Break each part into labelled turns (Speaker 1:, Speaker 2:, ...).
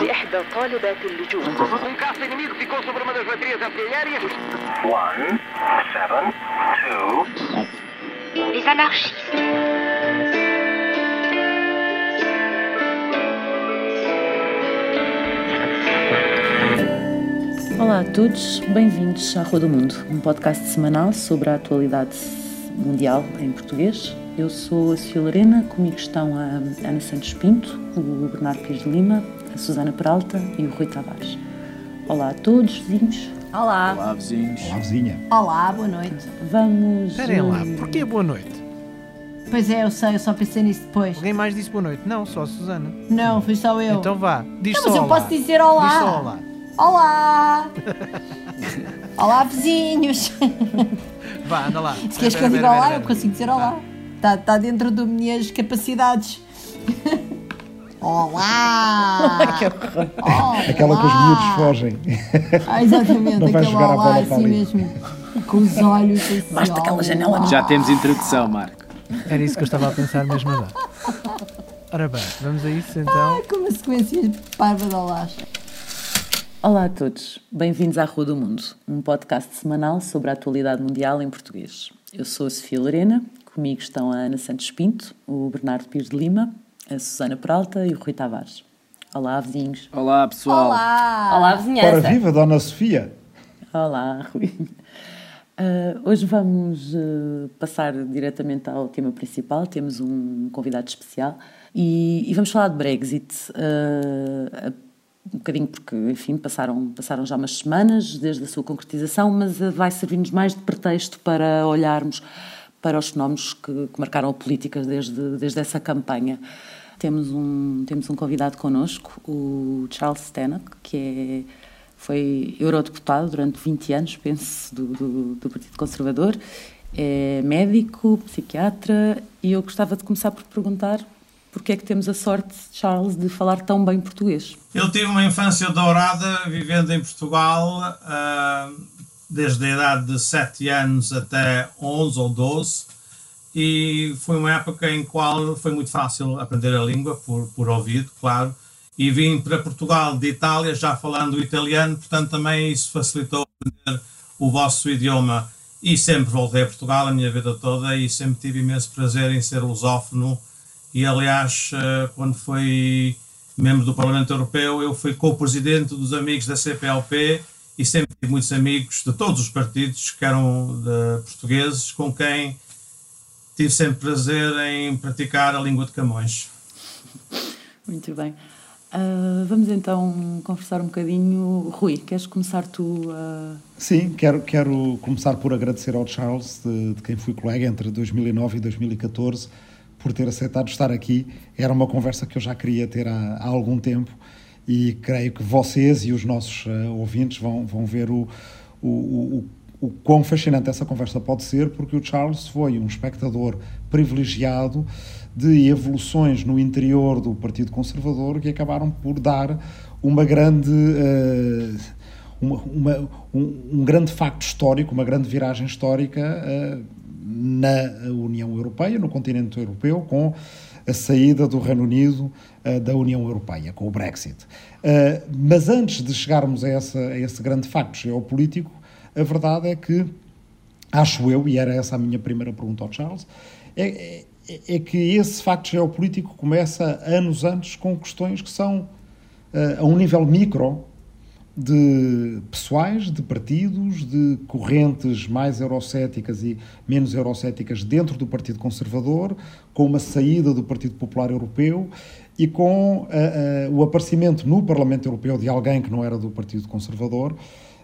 Speaker 1: لإحدى طالبات اللجوء
Speaker 2: Um caça inimigo ficou sobre uma das baterias artilhérias.
Speaker 3: One, seven, two,
Speaker 4: Les anarchistes.
Speaker 5: Olá a todos, bem-vindos à Rua do Mundo, um podcast semanal sobre a atualidade mundial em português. eu sou a Sofia Lorena, comigo estão a Ana Santos Pinto, o Bernardo Pires de Lima, a Susana Peralta e o Rui Tavares. Olá a todos, vizinhos.
Speaker 6: Olá.
Speaker 7: Olá, vizinhos.
Speaker 8: Olá, vizinha.
Speaker 6: Olá, boa noite.
Speaker 5: Vamos.
Speaker 9: Esperem lá,
Speaker 5: eh,
Speaker 9: porquê boa noite?
Speaker 6: Pois é, eu sei, eu só pensei nisso depois.
Speaker 9: Alguém mais disse boa noite? Não, só a Susana.
Speaker 6: Não, fui só eu.
Speaker 9: Então vá, diz
Speaker 6: Não,
Speaker 9: só
Speaker 6: mas eu
Speaker 9: olá.
Speaker 6: posso dizer olá.
Speaker 9: Diz só olá.
Speaker 6: Olá! olá, vizinhos!
Speaker 9: Vá, anda lá.
Speaker 6: Se queres que eu diga olá, eu consigo dizer olá. Está tá dentro das minhas capacidades. Olá! Olá!
Speaker 8: Aquela que os miúdos fogem.
Speaker 6: Ah, exatamente,
Speaker 8: Não vai
Speaker 6: aquele
Speaker 8: jogar a
Speaker 6: olá
Speaker 8: bola
Speaker 6: assim
Speaker 8: ali.
Speaker 6: mesmo. Com os olhos assim.
Speaker 5: Basta aquela janela.
Speaker 7: Já temos introdução, Marco.
Speaker 9: Era isso que eu estava a pensar mesmo agora. Ora bem, vamos a isso então.
Speaker 6: Ah, Com uma sequência parva de olás.
Speaker 5: Olá a todos, bem-vindos à Rua do Mundo, um podcast semanal sobre a atualidade mundial em português. Eu sou a Sofia Lorena, comigo estão a Ana Santos Pinto, o Bernardo Pires de Lima, a Susana Peralta e o Rui Tavares. Olá, vizinhos.
Speaker 7: Olá, pessoal.
Speaker 6: Olá!
Speaker 1: Olá, vizinhança.
Speaker 8: viva, Dona Sofia.
Speaker 5: Olá, Rui. Ah, hoje vamos ah, passar diretamente ao tema principal. Temos um convidado especial e, e vamos falar de Brexit. ah, um bocadinho porque, enfim, passaram, passaram já umas semanas desde a sua concretização, mas ah, vai servir-nos mais de pretexto para olharmos para os fenómenos que, que marcaram a política desde, desde essa campanha. Temos um, temos um convidado connosco, o Charles Stenock, que é foi eurodeputado durante 20 anos, penso, do, do, do Partido Conservador. É médico, psiquiatra, e eu gostava de começar por perguntar porque é que temos a sorte, Charles, de falar tão bem português.
Speaker 10: Eu tive uma infância dourada vivendo em Portugal, ah, desde a idade de 7 anos até 11 ou 12, e foi uma época em qual foi muito fácil aprender a língua, por, por ouvido, claro, e vim para Portugal de Itália já falando italiano, portanto também isso facilitou aprender o vosso idioma. E sempre voltei a Portugal a minha vida toda e sempre tive imenso prazer em ser lusófono. E aliás, eh, quando fui membro do Parlamento Europeu, eu fui co-presidente dos amigos da CPLP e sempre tive muitos amigos de todos os partidos que eram de portugueses, com quem tive sempre prazer em praticar a língua de Camões.
Speaker 5: Muito bem. Ah, vamos então conversar um bocadinho. Rui, queres começar tu a.
Speaker 8: Sim, quero, quero começar por agradecer ao Charles, de, de quem fui colega entre 2009 e 2014, por ter aceitado estar aqui. Era uma conversa que eu já queria ter há, há algum tempo e creio que vocês e os nossos eh, ouvintes vão, vão ver o, o, o, o quão fascinante essa conversa pode ser, porque o Charles foi um espectador privilegiado de evoluções no interior do Partido Conservador que acabaram por dar uma grande. eh, uma, uma- um, um grande facto histórico, uma grande viragem histórica eh, na União Europeia, no continente europeu, com a saída do Reino Unido eh, da União Europeia, com o Brexit. Eh, mas antes de chegarmos a, essa, a esse grande facto geopolítico, a verdade é que acho eu, e era essa a minha primeira pergunta ao Charles, é, é, é que esse facto geopolítico começa anos antes com questões que são, eh, a um nível micro, de pessoais, de partidos, de correntes mais eurocéticas e menos eurocéticas dentro do Partido Conservador, com uma saída do Partido Popular Europeu e com eh, eh, o aparecimento no Parlamento Europeu de alguém que não era do Partido Conservador,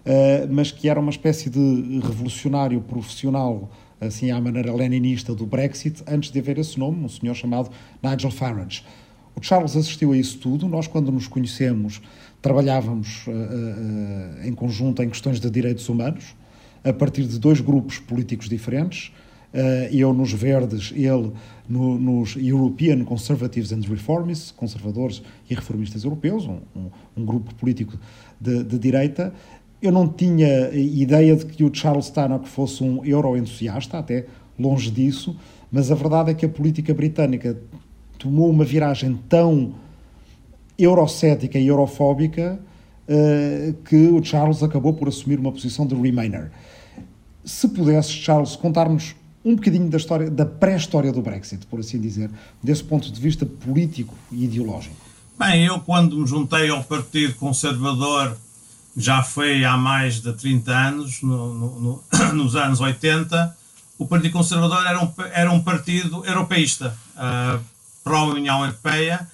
Speaker 8: eh, mas que era uma espécie de revolucionário profissional, assim à maneira leninista do Brexit, antes de haver esse nome, um senhor chamado Nigel Farage. O Charles assistiu a isso tudo. Nós, quando nos conhecemos, trabalhávamos eh, em conjunto em questões de direitos humanos, a partir de dois grupos políticos diferentes. Eh, eu nos Verdes, ele no- nos European Conservatives and Reformists, conservadores e reformistas europeus, um, um- um grupo político de, de direita. Eu não tinha ideia de que o Charles Tannock fosse um euro-entusiasta, até longe disso, mas a verdade é que a política britânica tomou uma viragem tão eurocética e eurofóbica uh, que o Charles acabou por assumir uma posição de Remainer. Se pudesses, Charles, contar-nos um bocadinho da história, da pré-história do Brexit, por assim dizer, desse ponto de vista político e ideológico.
Speaker 10: Bem, eu quando me juntei ao Partido Conservador já foi há mais de 30 anos, no, no, no, nos anos 80, o Partido Conservador era um, era um partido europeísta, uh, pró-União Europeia,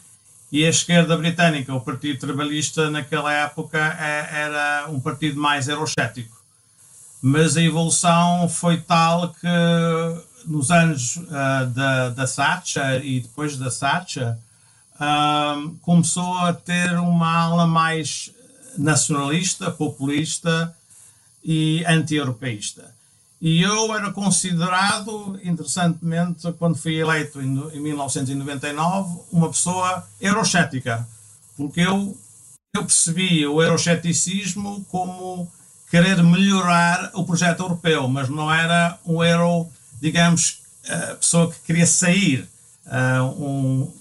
Speaker 10: e a esquerda britânica, o Partido Trabalhista, naquela época é, era um partido mais eurocético mas a evolução foi tal que nos anos uh, da, da Thatcher e depois da Thatcher uh, começou a ter uma ala mais nacionalista, populista e anti-europeísta. E eu era considerado, interessantemente, quando fui eleito em, em 1999, uma pessoa eurocética, porque eu, eu percebi o euroceticismo como querer melhorar o projeto europeu, mas não era um euro, digamos, a pessoa que queria sair, um,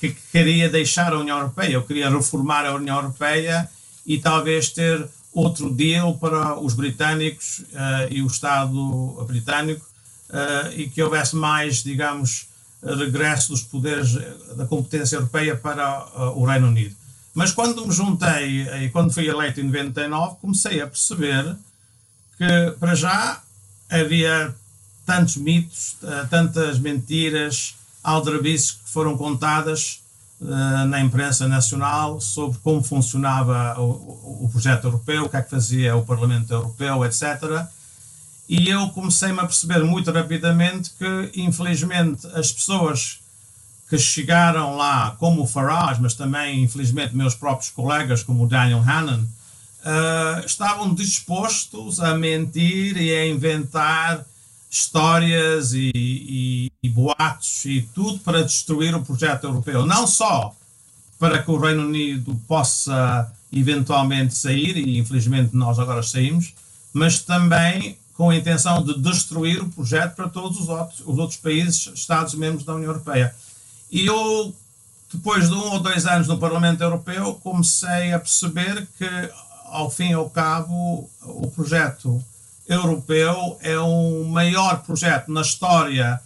Speaker 10: que queria deixar a União Europeia. Eu queria reformar a União Europeia e talvez ter outro deal para os britânicos uh, e o Estado britânico uh, e que houvesse mais, digamos, regresso dos poderes da competência europeia para o Reino Unido. Mas quando me juntei e quando fui eleito em 99, comecei a perceber que, para já, havia tantos mitos, eh, tantas mentiras, aldrabices que foram contadas na imprensa nacional sobre como funcionava o, o, projeto europeu, o que é que fazia o Parlamento Europeu, etc. E eu comecei-me a perceber muito rapidamente que, infelizmente, as pessoas que chegaram lá, como o Farage, mas também, infelizmente, meus próprios colegas, como o Daniel Hannan, uh, estavam dispostos a mentir e a inventar histórias e, e, e, boatos e tudo para destruir o projeto europeu. Não só para que o Reino Unido possa eventualmente sair, e infelizmente nós agora saímos, mas também com a intenção de destruir o projeto para todos os outros, os outros países, Estados-membros da União Europeia. E eu, depois de um ou dois anos no Parlamento Europeu, comecei a perceber que, ao fim e ao cabo, o projeto europeu é o maior projeto na história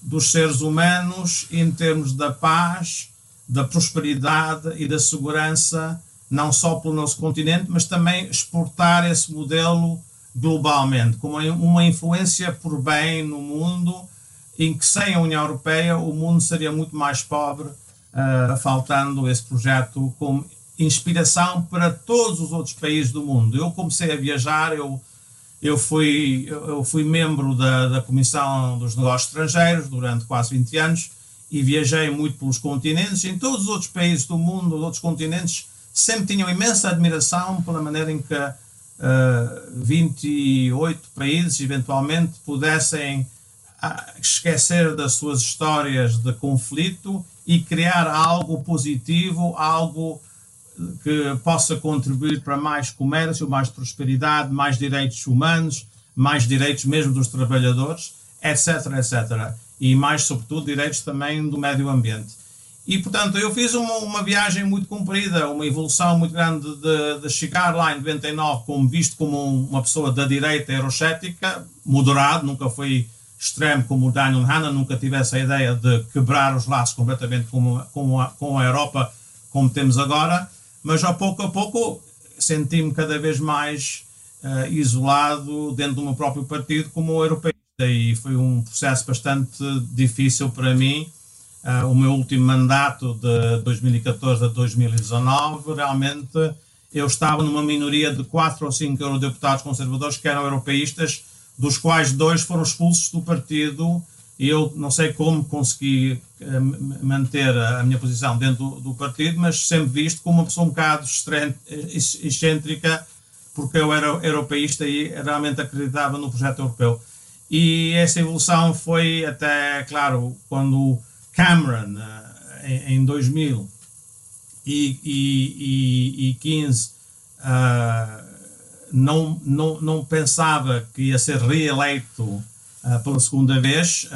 Speaker 10: dos seres humanos em termos da paz, da prosperidade e da segurança, não só pelo nosso continente, mas também exportar esse modelo globalmente, com uma influência por bem no mundo em que sem a União Europeia o mundo seria muito mais pobre, uh, faltando esse projeto como inspiração para todos os outros países do mundo. Eu comecei a viajar, eu, eu, fui, eu fui membro da, da Comissão dos Negócios Estrangeiros durante quase 20 anos e viajei muito pelos continentes. Em todos os outros países do mundo, os outros continentes, sempre tinham imensa admiração pela maneira em que uh, ah, 28 países eventualmente pudessem esquecer das suas histórias de conflito e criar algo positivo, algo que possa contribuir para mais comércio, mais prosperidade, mais direitos humanos, mais direitos mesmo dos trabalhadores, etc, etc. E mais, sobretudo, direitos também do meio ambiente. E, portanto, eu fiz uma, uma viagem muito comprida, uma evolução muito grande de, de chegar lá em 99 como visto como uma pessoa da direita eurocética, moderado, nunca fui extremo como o Daniel Hanna nunca tivesse a ideia de quebrar os laços completamente com, com, a, com a Europa como temos agora, mas a pouco a pouco senti-me cada vez mais uh, isolado dentro do meu próprio partido como europeísta e foi um processo bastante difícil para mim. Uh, o meu último mandato de 2014 a 2019, realmente eu estava numa minoria de quatro ou cinco eurodeputados conservadores que eram europeístas dos quais dois foram expulsos do partido e eu não sei como consegui eh, manter a minha posição dentro do, do, partido, mas sempre visto como uma pessoa um bocado excêntrica, porque eu era europeísta e realmente acreditava no projeto europeu. E essa evolução foi até, claro, quando Cameron, eh, em 2015, uh, não, não, não pensava que ia ser reeleito pela segunda vez,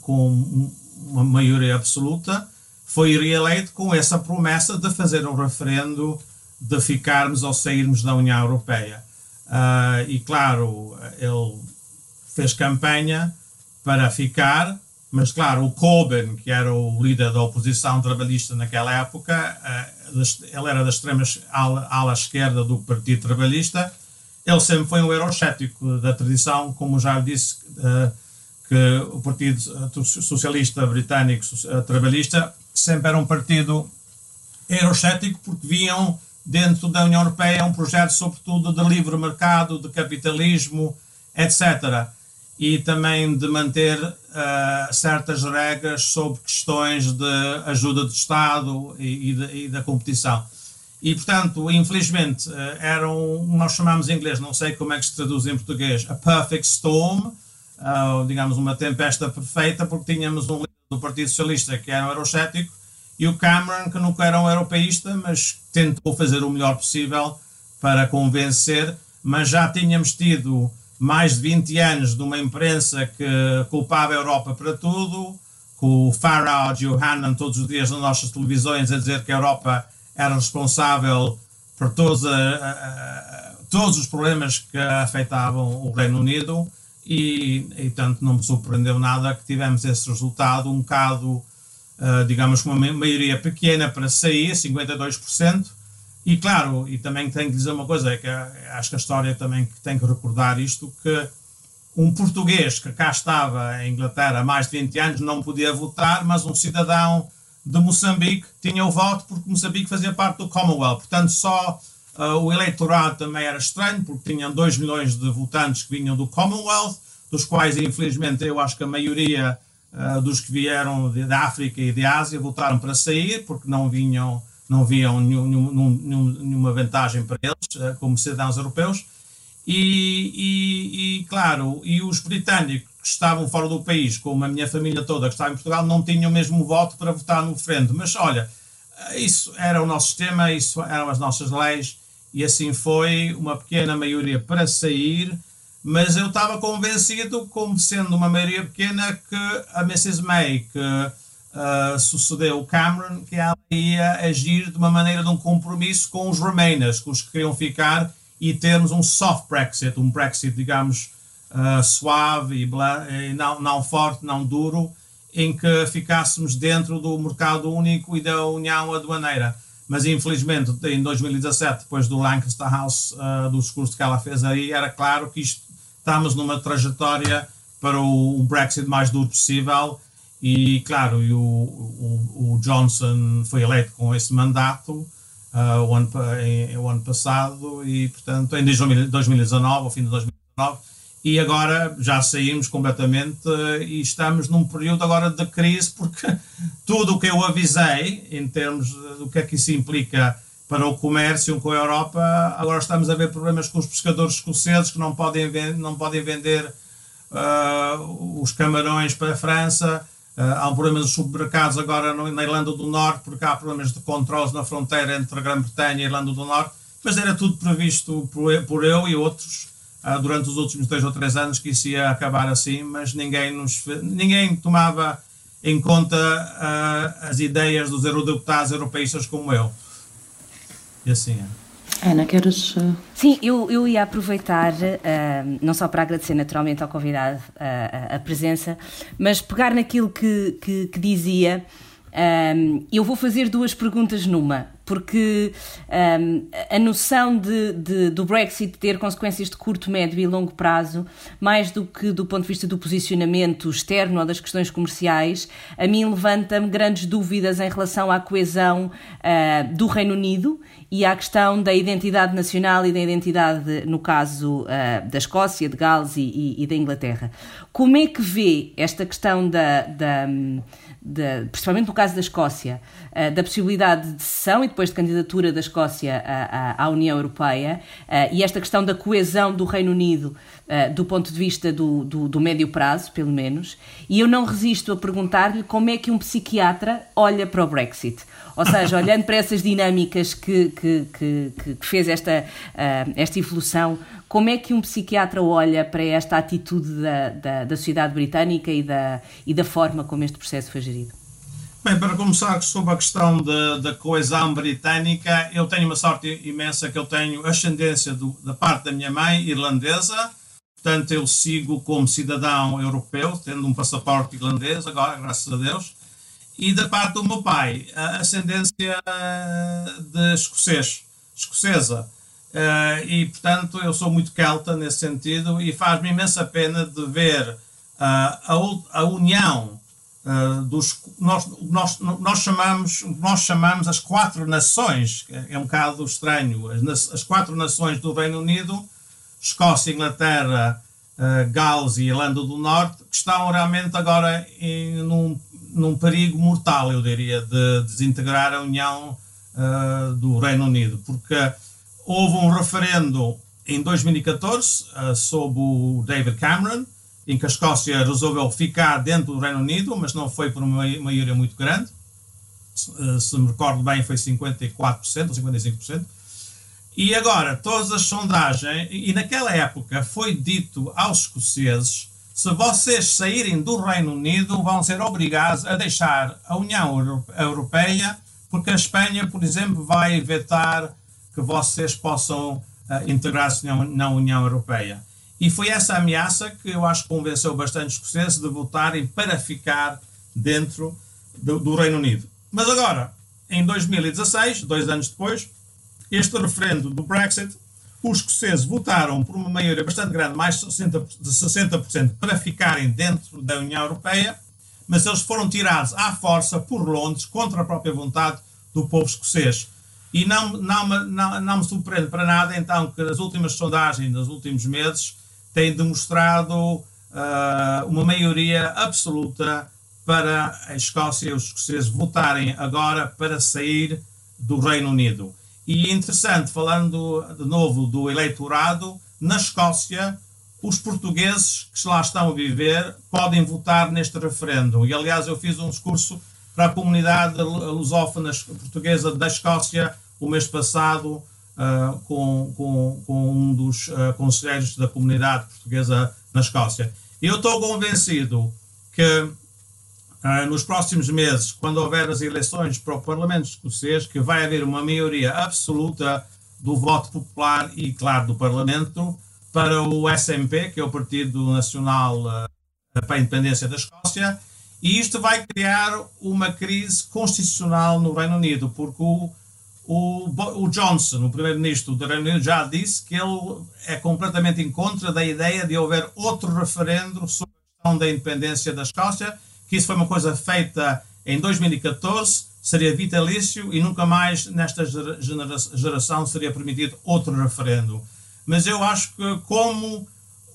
Speaker 10: com uma maioria absoluta, foi reeleito com essa promessa de fazer um referendo de ficarmos ou sairmos da União Europeia. e claro, ele fez campanha para ficar, mas claro, o Coben, que era o líder da oposição trabalhista naquela época, ele era da extrema ala, ala esquerda do Partido Trabalhista, ele sempre foi um eurocético da tradição, como já disse, uh, que o Partido Socialista Britânico uh, Trabalhista sempre era um partido eurocético porque viam dentro da União Europeia um projeto sobretudo de livre mercado, de capitalismo, etc. E também de manter uh, certas regras sobre questões de ajuda do Estado e, de, e da competição. E, portanto, infelizmente, eh, era um, nós chamamos em inglês, não sei como é que se traduz em português, a perfect storm, uh, digamos, uma tempesta perfeita, porque tínhamos um líder do Partido Socialista que era um eurocético e o Cameron, que nunca era um europeísta, mas tentou fazer o melhor possível para convencer, mas já tínhamos tido mais de 20 anos de uma imprensa que culpava a Europa para tudo, com o Farage e o Hannan todos os dias nas nossas televisões a dizer que a Europa era responsável por todos, a, a, a, todos os problemas que afetavam o Reino Unido e, e, tanto, não me surpreendeu nada que tivemos esse resultado um bocado, uh, digamos, com uma maioria pequena para sair, 52%, e claro, e também tenho que dizer uma coisa, é que acho que a história também tem que recordar isto, que um português que cá estava em Inglaterra há mais de 20 anos não podia votar, mas um cidadão de Moçambique tinha o voto porque Moçambique fazia parte do Commonwealth. Portanto, só uh, o eleitorado também era estranho, porque tinham 2 milhões de votantes que vinham do Commonwealth, dos quais, infelizmente, eu acho que a maioria uh, dos que vieram da África e de Ásia votaram para sair, porque não vinham, não viam nenhum, nenhum, nenhuma vantagem para eles, uh, como cidadãos europeus. E, e, e, claro, e os britânicos que estavam fora do país, como a minha família toda que estava em Portugal, não tinham mesmo voto para votar no referendo. Mas olha, isso era o nosso sistema, isso eram as nossas leis, e assim foi uma pequena maioria para sair, mas eu estava convencido, como sendo uma maioria pequena, que a Mrs. May, que uh, sucedeu o Cameron, que ela ia agir de uma maneira de um compromisso com os Remainers, com os que queriam ficar, e termos um soft Brexit, um Brexit, digamos, uh, suave e, não, não forte, não duro, em que ficássemos dentro do mercado único e da União Aduaneira. Mas infelizmente, em 2017, depois do Lancaster House, uh, do discurso que ela fez aí, era claro que isto, estamos numa trajetória para o, o Brexit mais duro possível. E claro, e o, o, o, Johnson foi eleito com esse mandato uh, o, ano, em, o ano passado e, portanto, em 2019, ao fim de 2019, e agora já saímos completamente eh, e estamos num período agora de crise porque tudo o que eu avisei em termos do que é que isso implica para o comércio com a Europa, agora estamos a ver problemas com os pescadores escoceses que não podem, não podem vender uh, os camarões para a França. Uh, há um problema nos supermercados agora na Irlanda do Norte, porque há problemas de controles na fronteira entre a Grã-Bretanha e a Irlanda do Norte, mas era tudo previsto por eu e outros uh, durante os últimos dois ou três anos que isso ia acabar assim, mas ninguém, nos, ninguém tomava em conta uh, as ideias dos eurodeputados europeístas como eu. E assim é.
Speaker 5: Ana, queres.
Speaker 11: Sim, eu, eu ia aproveitar, uh, não só para agradecer naturalmente ao convidado uh, a presença, mas pegar naquilo que, que, que dizia. Um, eu vou fazer duas perguntas numa porque um, a noção de, de, do Brexit ter consequências de curto, médio e longo prazo, mais do que do ponto de vista do posicionamento externo ou das questões comerciais, a mim levanta-me grandes dúvidas em relação à coesão uh, do Reino Unido e à questão da identidade nacional e da identidade, no caso uh, da Escócia, de Gales e, e, e, da Inglaterra. Como é que vê esta questão da, da, da principalmente no caso da Escócia, uh, da possibilidade de cessão e de depois de candidatura da Escócia à, à União Europeia e esta questão da coesão do Reino Unido do ponto de vista do, do, do médio prazo, pelo menos, e eu não resisto a perguntar-lhe como é que um psiquiatra olha para o Brexit. Ou seja, olhando para essas dinâmicas que, que, que, que fez esta, uh, esta evolução, como é que um psiquiatra olha para esta atitude da, da, da sociedade britânica e da, e da forma como este processo foi gerido?
Speaker 10: Bem, para começar sobre a questão da coesão britânica, eu tenho uma sorte imensa que eu tenho ascendência do, da parte da minha mãe irlandesa, portanto eu sigo como cidadão europeu, tendo um passaporte irlandês agora, graças a Deus, e da parte do meu pai, a ascendência de escocês, escocesa. Uh, e, portanto, eu sou muito celta nesse sentido e faz-me imensa pena de ver uh, a, a união dos. Nós, nós, nós, chamamos, nós chamamos as quatro nações, é um bocado estranho, as, as quatro nações do Reino Unido, Escócia, Inglaterra, Gales e Irlanda do Norte, que estão realmente agora em, num num perigo mortal, eu diria, de desintegrar a União uh, do Reino Unido, porque houve um referendo em 2014 uh, sob o David Cameron, em que a Escócia resolveu ficar dentro do Reino Unido, mas não foi por uma maioria muito grande. Se me recordo bem, foi 54% ou 55%. E agora, todas as sondagens, e naquela época foi dito aos escoceses se vocês saírem do Reino Unido, vão ser obrigados a deixar a União Europeia, porque a Espanha, por exemplo, vai vetar que vocês possam uh, integrar-se na União Europeia. E foi essa ameaça que eu acho que convenceu bastante os escoceses de votarem para ficar dentro do, do Reino Unido. Mas agora, em 2016, dois anos depois, este referendo do Brexit os escoceses votaram por uma maioria bastante grande, mais de 60%, de 60% para ficarem dentro da União Europeia, mas eles foram tirados à força por Londres, contra a própria vontade do povo escocês. E não, não, não, não me surpreende para nada, então, que as últimas sondagens nos últimos meses têm demonstrado uh, uma maioria absoluta para a Escócia e os escoceses votarem agora para sair do Reino Unido. E interessante, falando de novo do eleitorado, na Escócia, os portugueses que lá estão a viver podem votar neste referendo. E, aliás, eu fiz um discurso para a comunidade lusófona portuguesa da Escócia o mês passado uh, com, com, com, um dos uh, conselheiros da comunidade portuguesa na Escócia. E eu estou convencido que nos próximos meses, quando houver as eleições para o Parlamento escocês, que vai haver uma maioria absoluta do voto popular e, claro, do Parlamento para o SNP, que é o Partido Nacional uh, para a Independência da Escócia, e isto vai criar uma crise constitucional no Reino Unido, porque o, o, o Johnson, o primeiro-ministro do Reino Unido, já disse que ele é completamente em contra da ideia de haver outro referendo sobre a questão da independência da Escócia que isso foi uma coisa feita em 2014, seria vitalício e nunca mais nesta geração seria permitido outro referendo. Mas eu acho que, como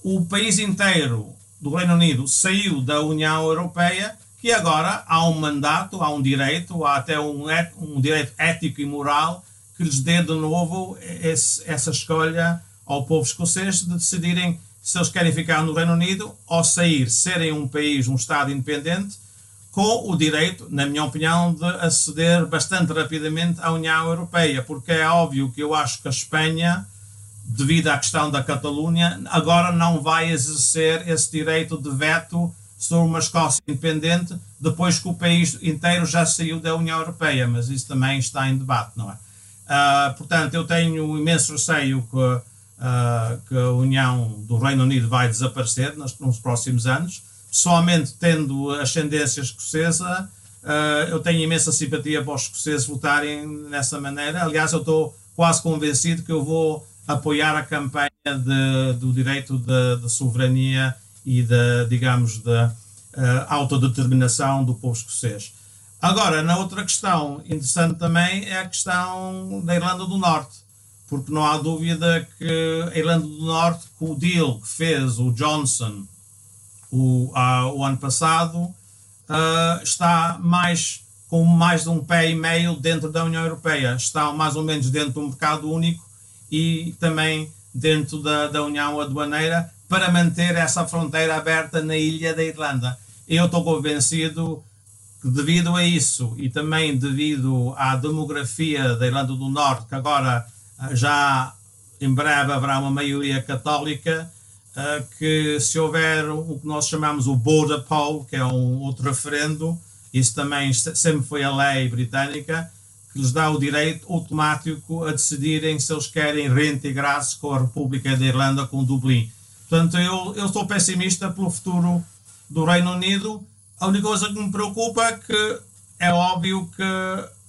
Speaker 10: o país inteiro do Reino Unido saiu da União Europeia, que agora há um mandato, há um direito, há até um, um direito ético e moral que lhes dê de novo esse, essa escolha ao povo escocês de decidirem se eles querem ficar no Reino Unido ou sair, serem um país, um Estado independente, com o direito, na minha opinião, de aceder bastante rapidamente à União Europeia, porque é óbvio que eu acho que a Espanha, devido à questão da Catalunha, agora não vai exercer esse direito de veto sobre uma Escócia independente, depois que o país inteiro já saiu da União Europeia, mas isso também está em debate, não é? Uh, portanto, eu tenho imenso receio que uh, que a União do Reino Unido vai desaparecer nos, nos próximos anos. Pessoalmente, tendo ascendência escocesa, uh, eu tenho imensa simpatia para os escoceses votarem nessa maneira. Aliás, eu estou quase convencido que eu vou apoiar a campanha de, do direito de, soberania e da, digamos, da uh, autodeterminação do povo escocês. Agora, na outra questão interessante também é a questão da Irlanda do Norte porque não há dúvida que a Irlanda do Norte, com o deal que fez o Johnson o, uh, o ano passado, uh, está mais com mais de um pé e meio dentro da União Europeia. Estão mais ou menos dentro do mercado único e também dentro da, da União Aduaneira para manter essa fronteira aberta na ilha da Irlanda. Eu estou convencido que devido a isso e também devido à demografia da Irlanda do Norte, que agora já em breve haverá uma maioria católica, uh, que se houver o que nós chamamos o border poll, que é um outro referendo, isso também sempre foi a lei britânica, que lhes dá o direito automático a decidirem se eles querem reintegrar-se com a República da Irlanda, com Dublin. Portanto, eu, eu estou pessimista pelo futuro do Reino Unido. A única coisa que me preocupa é que é óbvio que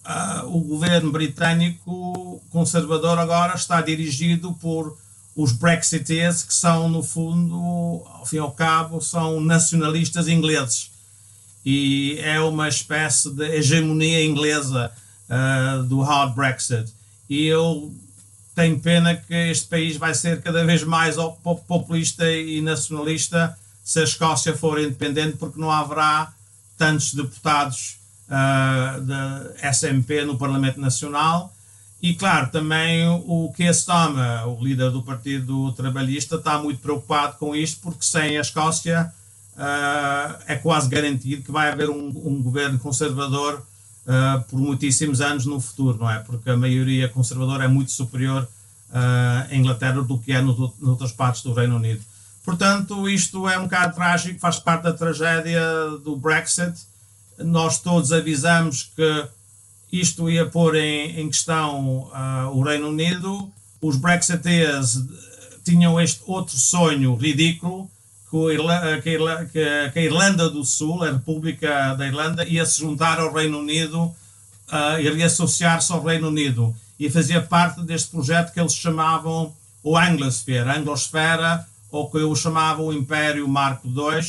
Speaker 10: uh, o governo britânico conservador agora está dirigido por os Brexiteers, que são, no fundo, ao fim e ao cabo, são nacionalistas ingleses. E é uma espécie de hegemonia inglesa uh, do hard Brexit. E eu tenho pena que este país vai ser cada vez mais populista e nacionalista se a Escócia for independente, porque não haverá tantos deputados uh, da SMP no Parlamento Nacional. E, claro, também o Keir Starmer, o líder do Partido Trabalhista, está muito preocupado com isto, porque sem a Escócia uh, é quase garantido que vai haver um, um governo conservador uh, por muitíssimos anos no futuro, não é? Porque a maioria conservadora é muito superior à Inglaterra do que é no, noutras partes do Reino Unido. Portanto, isto é um bocado trágico, faz parte da tragédia do Brexit. Nós todos avisamos que isto ia pôr em, em questão uh, o Reino Unido. Os Brexiteers tinham este outro sonho ridículo que, a Irlanda do Sul, a República da Irlanda, ia se juntar ao Reino Unido uh, e reassociar-se ao Reino Unido. E fazia parte deste projeto que eles chamavam o Anglosphere, Anglosfera, ou que eu chamava o Império Marco II,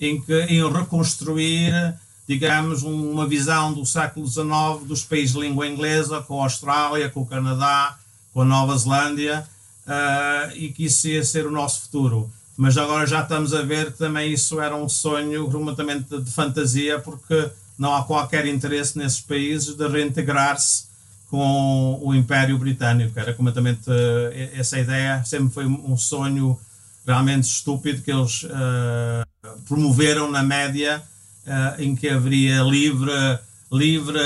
Speaker 10: em que iam reconstruir, digamos, uma visão do século XIX dos países de língua inglesa, com a Austrália, com o Canadá, com a Nova Zelândia, uh, e que isso ia ser o nosso futuro mas agora já estamos a ver que também isso era um sonho completamente de, fantasia, porque não há qualquer interesse nesses países de reintegrar-se com o Império Britânico. Era completamente uh, essa ideia, sempre foi um sonho realmente estúpido que eles uh, promoveram na média, uh, em que haveria livre livre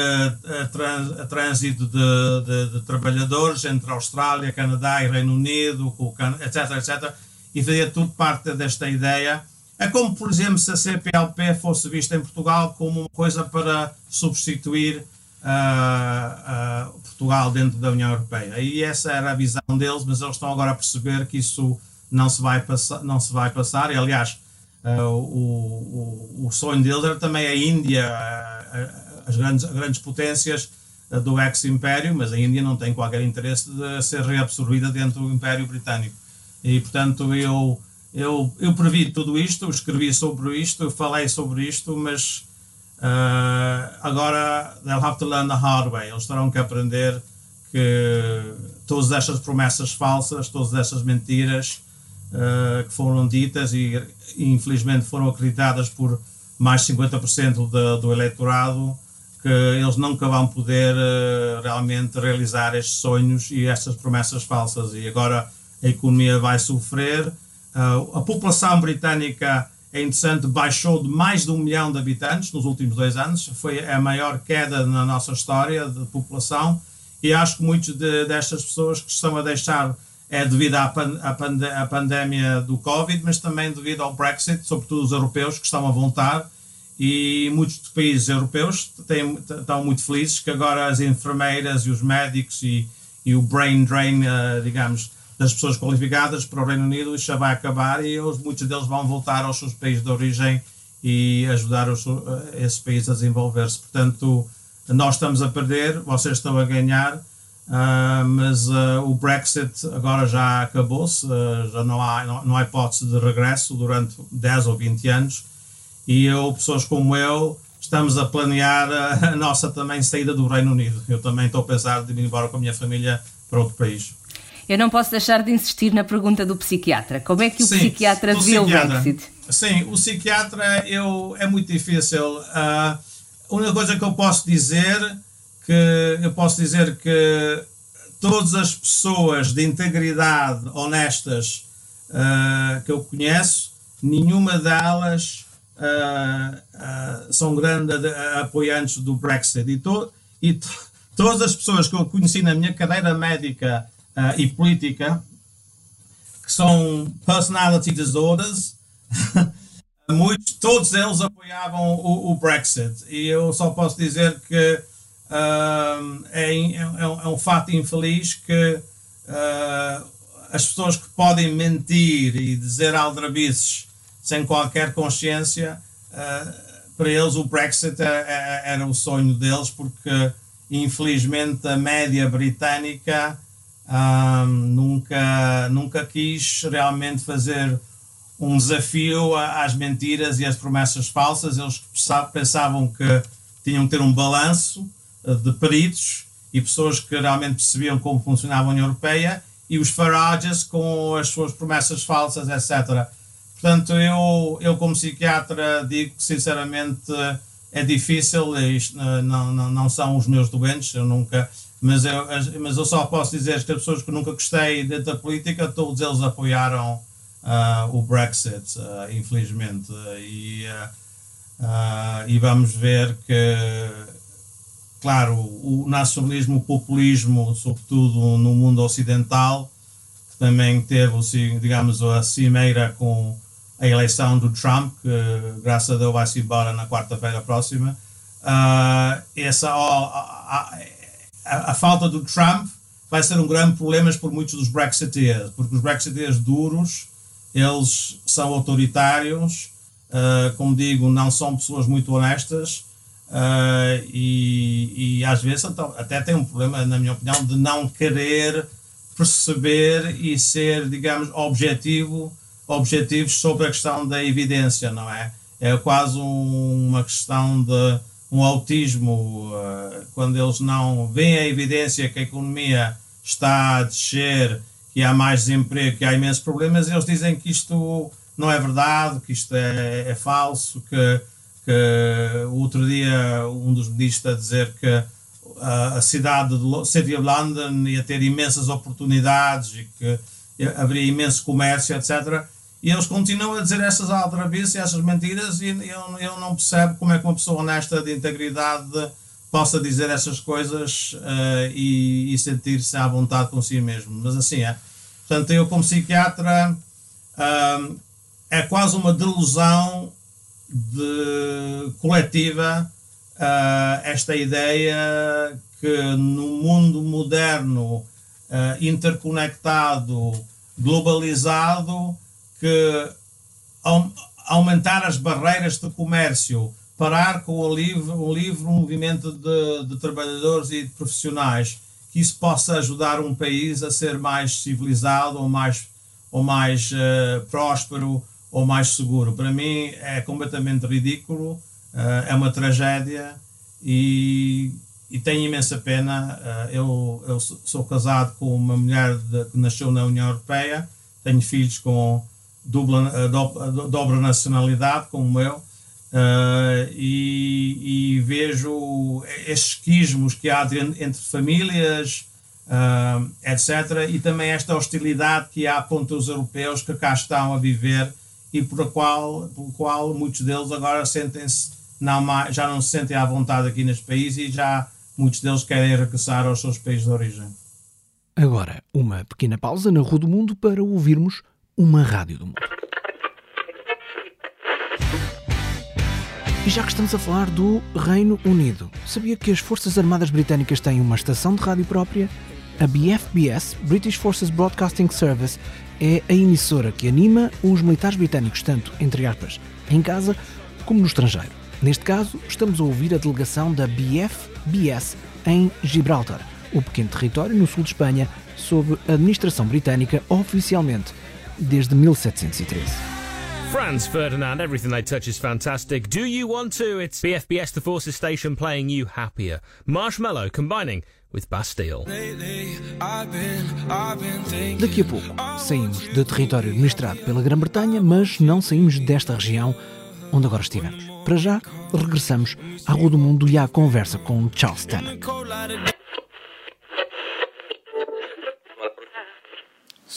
Speaker 10: trans, trânsito de, de, de, trabalhadores entre Austrália, Canadá e Reino Unido, etc, etc e fazia tudo parte desta ideia. É como, por exemplo, se a CPLP fosse vista em Portugal como uma coisa para substituir uh, uh, Portugal dentro da União Europeia. E essa era a visão deles, mas eles estão agora a perceber que isso não se vai passar. Não se vai passar. E, aliás, uh, o, o, o, sonho deles era também a Índia, as grandes, grandes potências do ex-império, mas a Índia não tem qualquer interesse de ser reabsorvida dentro do Império Britânico. E, portanto, eu, eu, eu previ tudo isto, escrevi sobre isto, falei sobre isto, mas uh, agora they'll have to learn the hard way. Eles terão que aprender que todas estas promessas falsas, todas estas mentiras uh, que foram ditas e, infelizmente foram acreditadas por mais 50% de, do eleitorado, que eles nunca vão poder uh, realmente realizar estes sonhos e estas promessas falsas. E agora a economia vai sofrer. Uh, a população britânica, é interessante, baixou de mais de um milhão de habitantes nos últimos dois anos. Foi a maior queda na nossa história de população. E acho que muitas de, destas pessoas que estão a deixar é devido à, pan, à, à pandemia do Covid, mas também devido ao Brexit, sobretudo os europeus que estão a voltar. E muitos países europeus têm, estão muito felizes que agora as enfermeiras e os médicos e, e o brain drain, uh, digamos, das pessoas qualificadas para o Reino Unido, já vai acabar e eles, muitos deles vão voltar aos seus países de origem e ajudar os, eh, esses países a desenvolver-se. Portanto, nós estamos a perder, vocês estão a ganhar, uh, mas uh, o Brexit agora já acabou-se, uh, já não há, não, não há hipótese de regresso durante 10 ou 20 anos e eu, pessoas como eu, estamos a planear a, a nossa também saída do Reino Unido. Eu também estou a pensar de ir embora com a minha família para outro país.
Speaker 11: Eu não posso deixar de insistir na pergunta do psiquiatra. Como é que o Sim, psiquiatra vê o Brexit?
Speaker 10: Sim, o psiquiatra eu, é muito difícil. A única coisa que eu posso dizer que eu posso dizer que todas as pessoas de integridade honestas uh, que eu conheço, nenhuma delas uh, uh, são grandes apoiantes do Brexit. E, to, e to, todas as pessoas que eu conheci na minha carreira médica e política, que são personality disorders, muitos, todos eles apoiavam o, o, Brexit. E eu só posso dizer que é, é, é, um fato infeliz que uh, as pessoas que podem mentir e dizer aldrabices sem qualquer consciência, uh, para eles o Brexit era, era o sonho deles, porque infelizmente a média britânica nunca, nunca quis realmente fazer um desafio às mentiras e às promessas falsas. Eles pensavam que tinham que ter um balanço de peritos e pessoas que realmente percebiam como funcionava a União Europeia e os Farages com as suas promessas falsas, etc. Portanto, eu, eu como psiquiatra digo que sinceramente é difícil, isto não, não, não são os meus doentes, eu nunca, mas eu, mas eu só posso dizer que as pessoas que nunca gostei dentro da política, todos eles apoiaram uh, o Brexit, uh, infelizmente. E, uh, e vamos ver que, claro, o nacionalismo, o populismo, sobretudo no mundo ocidental, que também teve, digamos, a cimeira com a eleição do Trump, que graças a Deus vai-se embora na quarta-feira próxima. essa, a, a, a falta do Trump vai ser um grande problema por muitos dos Brexiteers, porque os Brexiteers duros eles são autoritários, uh, como digo, não são pessoas muito honestas uh, e, e, às vezes então, até tem um problema, na minha opinião, de não querer perceber e ser, digamos, objetivo, objetivos sobre a questão da evidência, não é? É quase um, uma questão de um autismo, uh, quando eles não veem a evidência que a economia está a descer que há mais desemprego, que há imensos problemas, eles dizem que isto não é verdade, que isto é, é falso, que, que outro dia um dos ministros a dizer que a, a cidade de City of London ia ter imensas oportunidades e que haveria imenso comércio, etc. E eles continuam a dizer essas aldrabices essas mentiras e eu, eu não percebo como é que uma pessoa honesta de integridade possa dizer essas coisas uh, e, e sentir-se à vontade com si mesmo. Mas assim é. Portanto, eu como psiquiatra uh, é quase uma delusão de, coletiva uh, esta ideia que no mundo moderno, interconectado, globalizado, que aumentar as barreiras de comércio parar com o livre, um livre movimento de, de trabalhadores e de profissionais, que isso possa ajudar um país a ser mais civilizado ou mais, ou mais uh, próspero ou mais seguro. Para mim é completamente ridículo, uh, é uma tragédia e, e tenho imensa pena. Uh, eu, eu sou casado com uma mulher de, que nasceu na União Europeia, tenho filhos com dupla, dobra nacionalidade, como eu, Uh, e, e, vejo estes quismos que há entre famílias, etc., e também esta hostilidade que há contra os europeus que cá estão a viver e por qual, por qual muitos deles agora sentem-se não, já não se sentem à vontade aqui neste país e já muitos deles querem regressar aos seus países de origem.
Speaker 9: Agora, uma pequena pausa na Rua do Mundo para ouvirmos uma rádio do mundo. E já que estamos a falar do Reino Unido, sabia que as Forças Armadas Britânicas têm uma estação de rádio própria? A BFBS, British Forces Broadcasting Service, é a emissora que anima os militares britânicos, tanto, entre aspas, em casa como no estrangeiro. Neste caso, estamos a ouvir a delegação da BFBS em Gibraltar, o pequeno território no sul de Espanha, sob administração britânica oficialmente desde 1713.
Speaker 12: Franz Ferdinand, everything they touch is fantastic. Do you want to? It's BFBS The Forces Station playing you happier. Marshmallow combining with Bastille.
Speaker 9: Daqui a pouco saímos do território administrado pela Grã-Bretanha, mas não saímos desta região onde agora estivemos. Para já, regressamos à Rua do Mundo e à conversa com Charles Tennant.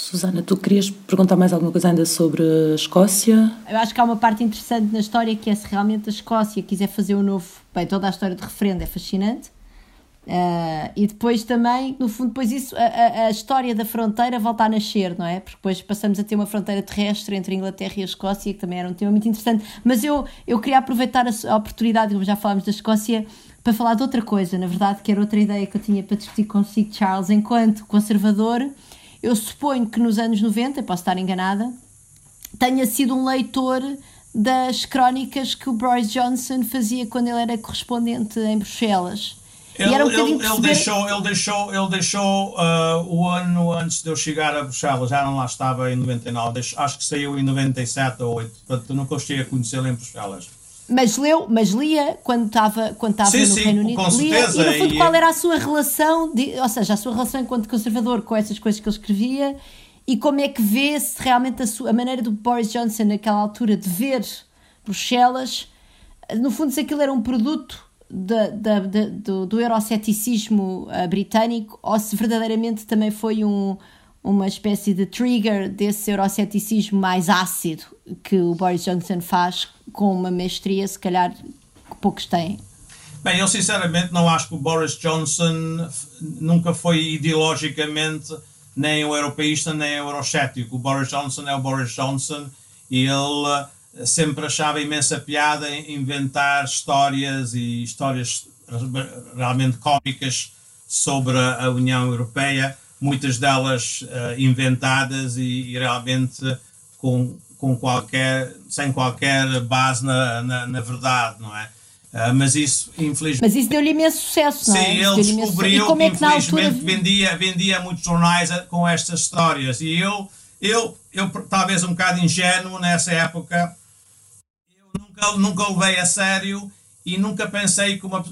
Speaker 5: Susana, tu querias perguntar mais alguma coisa ainda sobre a Escócia?
Speaker 6: Eu acho que há uma parte interessante na história que é se realmente a Escócia quiser fazer um novo. Bem, toda a história de referendo é fascinante. Uh, e depois também, no fundo, depois isso, a, a, história da fronteira volta a nascer, não é? Porque depois passamos a ter uma fronteira terrestre entre a Inglaterra e a Escócia, que também era um tema muito interessante. Mas eu, eu queria aproveitar a, a oportunidade, como já falámos da Escócia, para falar de outra coisa, na verdade, que era outra ideia que eu tinha para discutir consigo, Charles, enquanto conservador. Eu suponho que nos anos 90, posso estar enganada, tenha sido um leitor das crónicas que o Boris Johnson fazia quando ele era correspondente em Bruxelas.
Speaker 10: Ele, um ele, ele perceber... deixou, ele deixou, ele deixou uh, o ano antes de eu chegar a Bruxelas, já não lá estava em 99, acho que saiu em 97 ou 8, portanto nunca cheguei a conhecê-lo em Bruxelas.
Speaker 6: Mas leu, mas lia quando estava quando estava no
Speaker 10: sim,
Speaker 6: Reino Unido. Lia, e no fundo,
Speaker 10: e...
Speaker 6: qual era a sua relação, de, ou seja, a sua relação enquanto conservador com essas coisas que ele escrevia e como é que vê-se realmente a, sua, a maneira do Boris Johnson naquela altura de ver Bruxelas, no fundo, se aquilo era um produto da, do, do euroceticismo uh, britânico ou se verdadeiramente também foi um, uma espécie de trigger desse euroceticismo mais ácido que o Boris Johnson faz com uma mestria, se calhar, que poucos têm.
Speaker 10: Bem, eu sinceramente não acho que o Boris Johnson nunca foi ideologicamente nem o europeísta nem o eurocético. O Boris Johnson é o Boris Johnson e ele sempre achava imensa piada inventar histórias e histórias realmente cómicas sobre a União Europeia, muitas delas uh, inventadas e, e, realmente com, com qualquer, sem qualquer base na, na, na verdade, não é? Uh, mas isso, infelizmente.
Speaker 6: Mas isso deu-lhe imenso sucesso, não
Speaker 10: é? Sim, ele descobriu que, é que infelizmente, altura... vendia, vendia muitos jornais com estas histórias. E eu, eu, eu, talvez um bocado ingênuo nessa época, nunca, nunca levei a sério e nunca pensei que, uma, que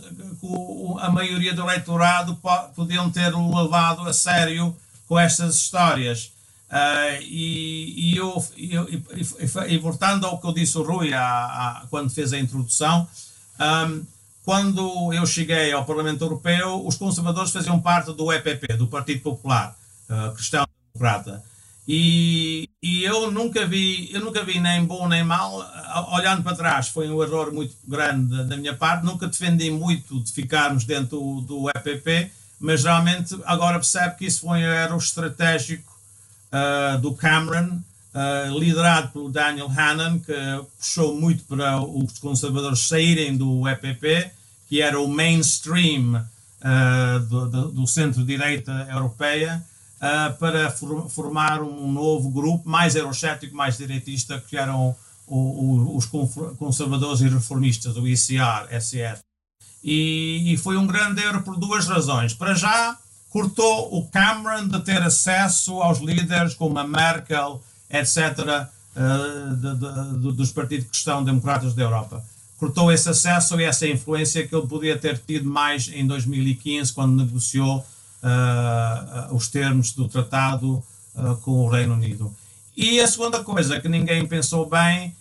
Speaker 10: a maioria do eleitorado podiam ter levado a sério com estas histórias. Uh, e, e, eu, e, e, e, voltando ao que eu disse o Rui a, a, quando fez a introdução, um, quando eu cheguei ao Parlamento Europeu, os conservadores faziam parte do EPP, do Partido Popular uh, Cristão Democrata. E, e, eu nunca vi, eu nunca vi nem bom nem mal. Olhando para trás, foi um erro muito grande da minha parte. Nunca defendi muito de ficarmos dentro do, do EPP, mas realmente agora percebe que isso foi um erro estratégico uh, do Cameron, uh, liderado pelo Daniel Hannan, que puxou muito para os conservadores saírem do EPP, que era o mainstream uh, do, do, do centro-direita europeia uh, para for, formar um novo grupo mais eurocético, mais direitista, que eram o, o, os conservadores e reformistas, o ICR, SCR. E, e, foi um grande erro por duas razões. Para já, cortou o Cameron de ter acesso aos líderes como a Merkel, etc., uh, de, de, de, dos partidos cristão-democratas da Europa. Cortou esse acesso e essa influência que ele podia ter tido mais em 2015, quando negociou uh, os termos do tratado uh, com o Reino Unido. E a segunda coisa que ninguém pensou bem,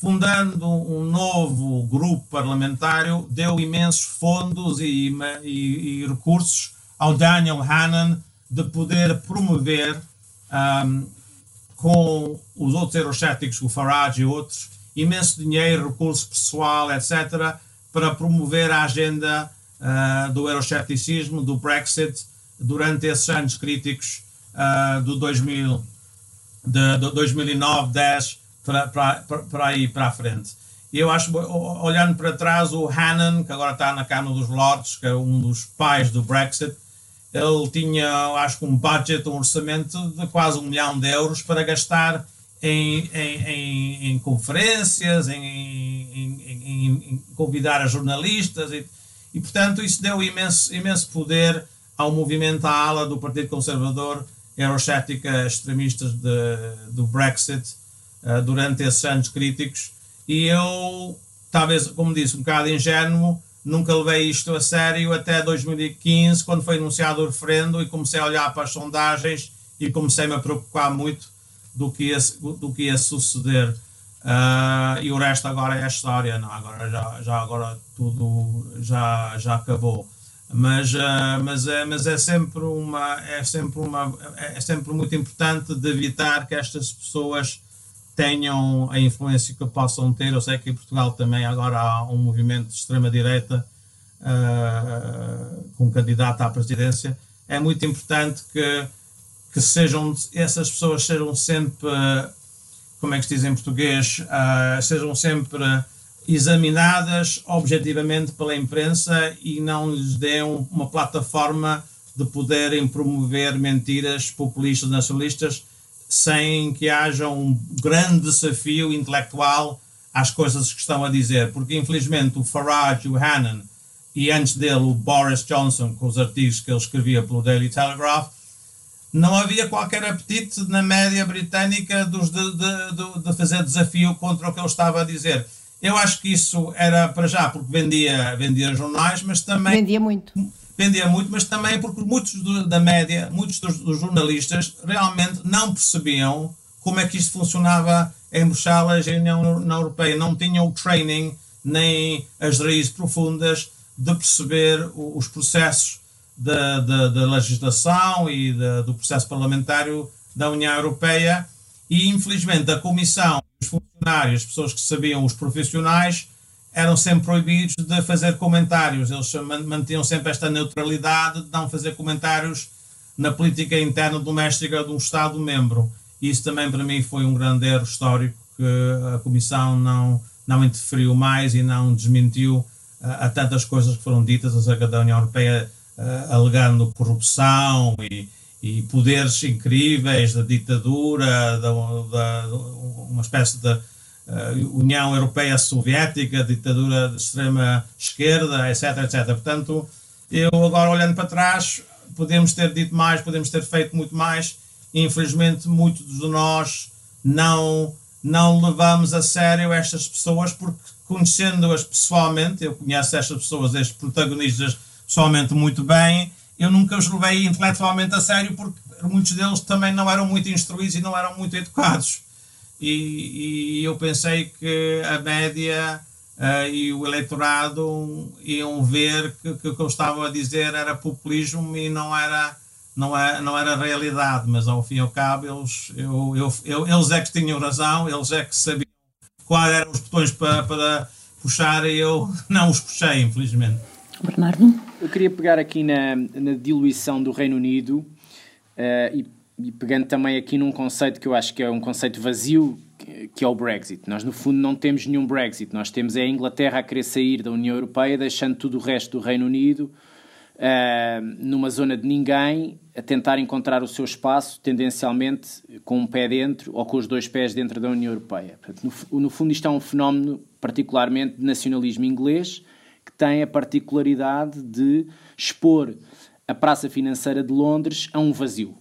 Speaker 10: fundando um novo grupo parlamentário, deu imensos fundos e, e, e recursos ao Daniel Hannan de poder promover um, com os outros eurocéticos, o Farage e outros, imenso dinheiro, recursos pessoal, etc., para promover a agenda uh, do euroscepticismo, do Brexit, durante esses anos críticos uh, do 2000, de, de 2009, 10 para, para, aí para a frente. E eu acho, olhando para trás, o Hannan, que agora está na Câmara dos Lordes, que é um dos pais do Brexit, ele tinha, acho que um budget, um orçamento de quase um milhão de euros para gastar em, em, em, em conferências, em, em, convidar a jornalistas e, e, portanto, isso deu imenso, imenso poder ao movimento, à ala do Partido Conservador, eurocética, extremistas de, do Brexit, uh, durante esses anos críticos. E eu, talvez, como disse, um bocado ingênuo, nunca levei isto a sério até 2015, quando foi anunciado o referendo, e comecei a olhar para as sondagens e comecei-me a preocupar muito do que ia, do que ia suceder. Uh, e o resto agora é história, não? Agora já, já agora tudo já, já acabou. Mas, uh, mas, é, mas é sempre uma é sempre uma é sempre muito importante de evitar que estas pessoas tenham a influência que possam ter. Eu sei que em Portugal também agora há um movimento de extrema direita uh, com um candidato à presidência. É muito importante que que sejam essas pessoas sejam sempre como é que se diz em português, uh, sejam sempre examinadas objetivamente pela imprensa e não lhes dêem uma plataforma de poderem promover mentiras populistas nacionalistas sem que haja um grande desafio intelectual às coisas que estão a dizer, porque infelizmente o Farage, o Hannon e antes dele o Boris Johnson, com os artigos que ele escrevia pelo Daily Telegraph, não havia qualquer apetite na média britânica dos de, de, de, fazer desafio contra o que ele estava a dizer. Eu acho que isso era para já porque vendia, vendia jornais, mas também.
Speaker 6: Vendia muito.
Speaker 10: Vendia muito, mas também porque muitos da média, muitos dos, dos, jornalistas realmente não percebiam como é que isto funcionava em Bruxelas e na União Europeia. Não tinham o training nem as raízes profundas de perceber os processos da, da, da legislação e da, do processo parlamentário da União Europeia e, infelizmente, a Comissão, os funcionários, as pessoas que sabiam, os profissionais, eram sempre proibidos de fazer comentários. Eles mantinham sempre esta neutralidade de não fazer comentários na política interna doméstica de um Estado-membro. Isso também, para mim, foi um grande erro histórico que a Comissão não, não interferiu mais e não desmentiu a, eh, a tantas coisas que foram ditas acerca da União Europeia uh, alegando corrupção e, e, poderes incríveis da ditadura, da, da uma espécie de uh, União Europeia Soviética, ditadura de extrema esquerda, etc, etc. Portanto, eu agora olhando para trás, podemos ter dito mais, podemos ter feito muito mais. Infelizmente, muitos de nós não não levamos a sério estas pessoas porque conhecendo-as pessoalmente, eu conheço estas pessoas, estes protagonistas pessoalmente muito bem, eu nunca os levei intelectualmente a sério porque muitos deles também não eram muito instruídos e não eram muito educados. E, e eu pensei que a média uh, e o eleitorado iam ver que, que o que eu estava a dizer era populismo e não era, não era, não era realidade, mas ao fim e ao cabo eles, eu, eu, eu, eles é que tinham razão, eles é que sabiam quais eram os botões para, para puxar e eu não os puxei, infelizmente.
Speaker 5: Bernardo?
Speaker 7: Eu queria pegar aqui na, na diluição do Reino Unido uh, e, e, pegando também aqui num conceito que eu acho que é um conceito vazio, que, que é o Brexit. Nós, no fundo, não temos nenhum Brexit. Nós temos a Inglaterra a querer sair da União Europeia, deixando tudo o resto do Reino Unido uh, numa zona de ninguém, a tentar encontrar o seu espaço, tendencialmente com um pé dentro ou com os dois pés dentro da União Europeia. Portanto, no, no fundo, isto é um fenómeno particularmente de nacionalismo inglês que tem a particularidade de expor a praça financeira de Londres a um vazio.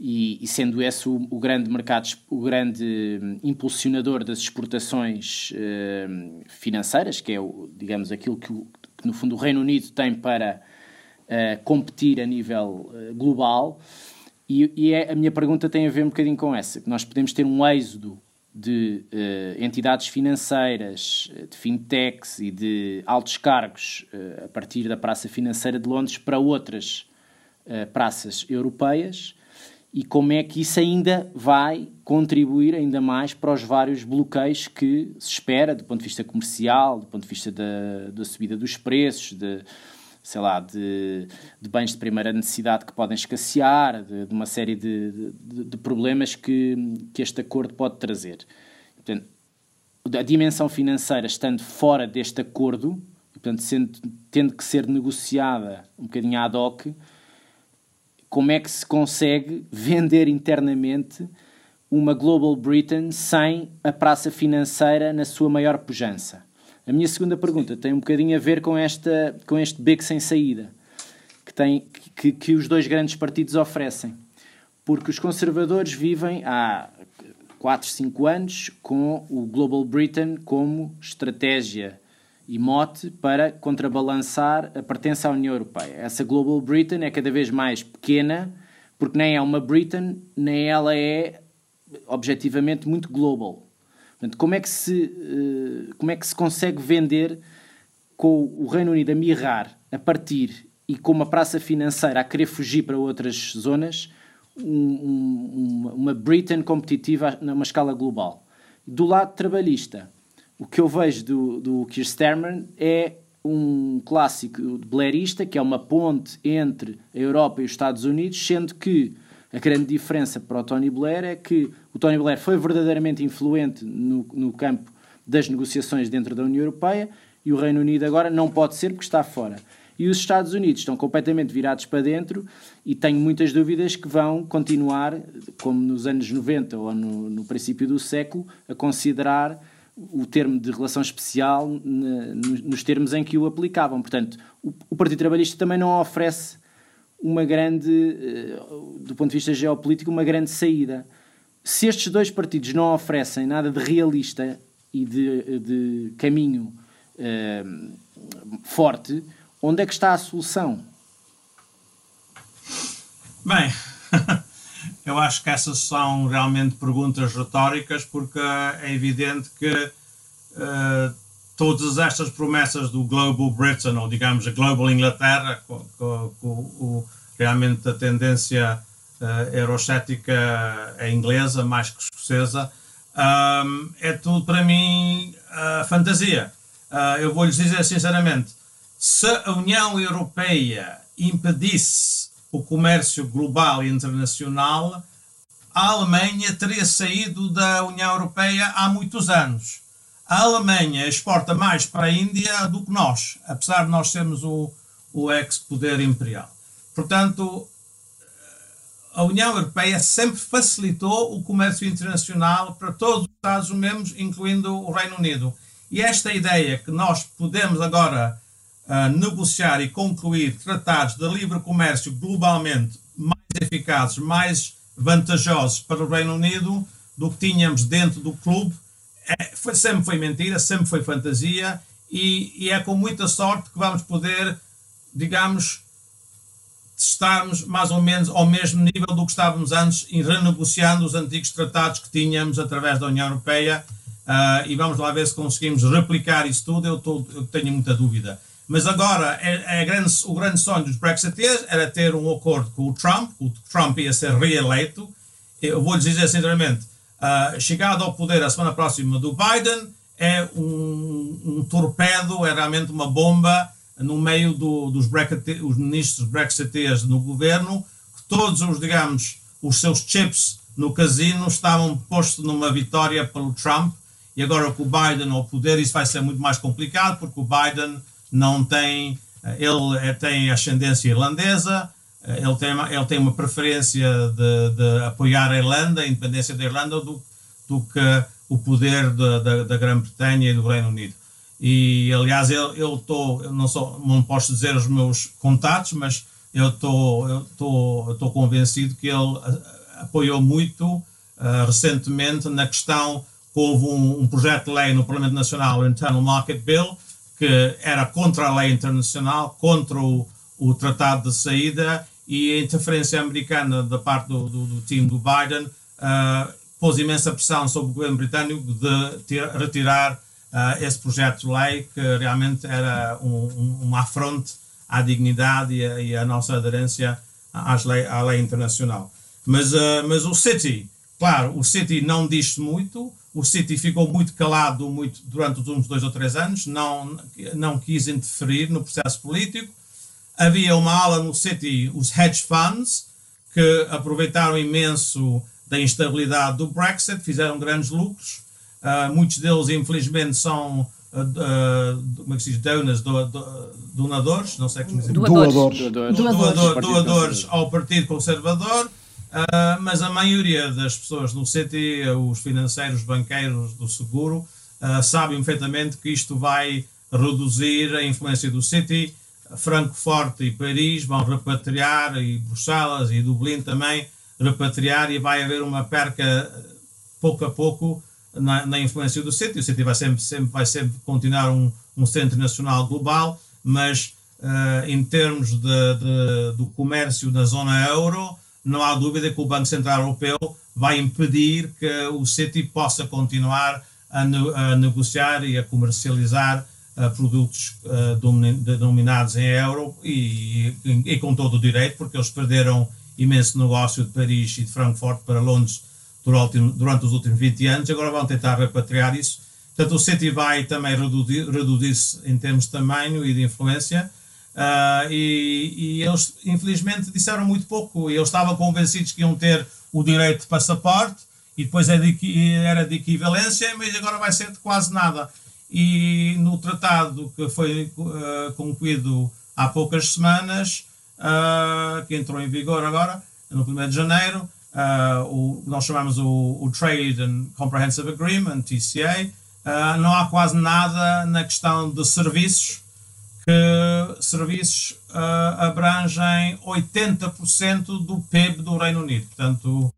Speaker 7: E, e sendo esse o, o, grande mercado, o grande hum, impulsionador das exportações uh, financeiras, que é, o, digamos, aquilo que, que, no fundo o Reino Unido tem para uh, competir a nível uh, global, e, e é, a minha pergunta tem a ver um bocadinho com essa, que nós podemos ter um êxodo de uh, entidades financeiras, eh, de fintechs e de altos cargos uh, a partir da Praça Financeira de Londres para outras uh, praças europeias. E como é que isso ainda vai contribuir ainda mais para os vários bloqueios que se espera do ponto de vista comercial, do ponto de vista da, da subida dos preços, de, sei lá, de, de, bens de primeira necessidade que podem escassear, de, de uma série de, de, problemas que, que este acordo pode trazer. Portanto, a dimensão financeira estando fora deste acordo, portanto, sendo, tendo que ser negociada um bocadinho ad hoc, como é que se consegue vender internamente uma Global Britain sem a praça financeira na sua maior pujança? A minha segunda pergunta tem um bocadinho a ver com, esta, com este beco sem saída que, tem, que, que os dois grandes partidos oferecem. Porque os conservadores vivem há 4, 5 anos com o Global Britain como estratégia e mote para contrabalançar a pertença à União Europeia. Essa Global Britain é cada vez mais pequena, porque nem é uma Britain, nem ela é objetivamente muito global. Portanto, como é que se, uh, como é que se consegue vender com o Reino Unido a mirrar, a partir e com uma praça financeira a querer fugir para outras zonas, um, um, uma Britain competitiva numa escala global? Do lado trabalhista, o que eu vejo do, do Keir Starmer é um clássico blairista, que é uma ponte entre a Europa e os Estados Unidos, sendo que a grande diferença para o Tony Blair é que o Tony Blair foi verdadeiramente influente no, no campo das negociações dentro da União Europeia e o Reino Unido agora não pode ser porque está fora. E os Estados Unidos estão completamente virados para dentro e tenho muitas dúvidas que vão continuar, como nos anos 90 ou no, no princípio do século, a considerar o termo de relação especial nos termos em que o aplicavam. Portanto, o Partido Trabalhista também não oferece uma grande, eh, do ponto de vista geopolítico, uma grande saída. Se estes dois partidos não oferecem nada de realista e de, de caminho eh, forte, onde é que está a solução?
Speaker 10: Bem, eu acho que essas são realmente perguntas retóricas, porque é evidente que uh, todas estas promessas do Global Britain, ou digamos a Global Inglaterra, com, com, com realmente a tendência uh, eurocética é inglesa mais que escocesa, um, é tudo para mim uh, fantasia. Uh, eu vou lhes dizer sinceramente: se a União Europeia impedisse o comércio global e internacional, a Alemanha teria saído da União Europeia há muitos anos. A Alemanha exporta mais para a Índia do que nós, apesar de nós sermos o, o ex-poder imperial. Portanto, a União Europeia sempre facilitou o comércio internacional para todos os Estados-membros, incluindo o Reino Unido. E esta ideia que nós podemos agora uh, negociar e concluir tratados de livre comércio globalmente mais eficazes, mais vantajosos para o Reino Unido do que tínhamos dentro do clube, é, foi, sempre foi mentira, sempre foi fantasia e, e é com muita sorte que vamos poder, digamos, estarmos mais ou menos ao mesmo nível do que estávamos antes em renegociando os antigos tratados que tínhamos através da União Europeia uh, e vamos lá ver se conseguimos replicar isso tudo. Eu, tô, eu tenho muita dúvida. Mas agora, é, é grande, o grande sonho dos Brexiteers era ter um acordo com o Trump, o Trump ia ser reeleito. Eu vou lhes dizer sinceramente: uh, chegado ao poder a semana próxima do Biden, é um, um torpedo, é realmente uma bomba no meio do, dos os ministros brexiteers no governo, que todos os, digamos, os seus chips no casino estavam postos numa vitória pelo Trump e agora com o Biden ao poder isso vai ser muito mais complicado porque o Biden não tem, ele é, tem ascendência irlandesa, ele tem, ele tem uma preferência de, de apoiar a Irlanda, a independência da Irlanda, do, do que o poder da, da Grã-Bretanha e do Reino Unido. E aliás, eu, eu, eu não, sou, não posso dizer os meus contatos, mas eu estou eu eu tô convencido que ele apoiou muito uh, recentemente na questão que houve um, um, projeto de lei no Parlamento Nacional, o Internal Market Bill, que era contra a lei internacional, contra o, o tratado de saída e a interferência americana da parte do, do, do time do Biden uh, pôs imensa pressão sobre o governo britânico de retirar uh, esse projeto de lei que realmente era um, um, uma afronte à dignidade e, à nossa aderência às lei, à lei internacional. Mas, uh, mas o City, claro, o City não disse muito, o City ficou muito calado muito, durante os últimos dois ou três anos, não, não quis interferir no processo político. Havia uma ala no City, os hedge funds, que aproveitaram imenso da instabilidade do Brexit, fizeram grandes lucros Uh, muitos deles, infelizmente, são uh, uh, como é que se diz? Donors, do, do, donadores, não sei como dizer.
Speaker 6: Doadores.
Speaker 10: Doadores, doadores. doadores ao Partido Conservador, mas a maioria das pessoas no CT, os financeiros, banqueiros do seguro, sabem perfeitamente que isto vai reduzir a influência do City. Frankfurt e Paris vão repatriar, e Bruxelas e Dublin também repatriar, e vai haver uma perca pouco a pouco na, na influência do CETI. O CETI vai sempre, sempre, vai sempre continuar um, um centro nacional global, mas uh, em termos de, de, do comércio na zona euro, não há dúvida que o Banco Central Europeu vai impedir que o CETI possa continuar a, a negociar e a comercializar produtos denominados em euro e, e, e, com todo o direito, porque eles perderam imenso negócio de Paris e de Frankfurt para Londres durante, os últimos 20 anos, agora vão tentar repatriar isso. Portanto, o City vai também reduzir-se reduzir em termos de tamanho e de influência. Uh, e, e, eles, infelizmente, disseram muito pouco. Eles estavam convencidos que iam ter o direito de passaporte e depois é era de equivalência, mas agora vai ser de quase nada. E no tratado que foi uh, concluído há poucas semanas, uh, que entrou em vigor agora, no 1 de janeiro, o, nós chamamos o, o, Trade and Comprehensive Agreement, TCA, não há quase nada na questão de serviços que serviços uh, abrangem 80% do PIB do Reino Unido. Portanto,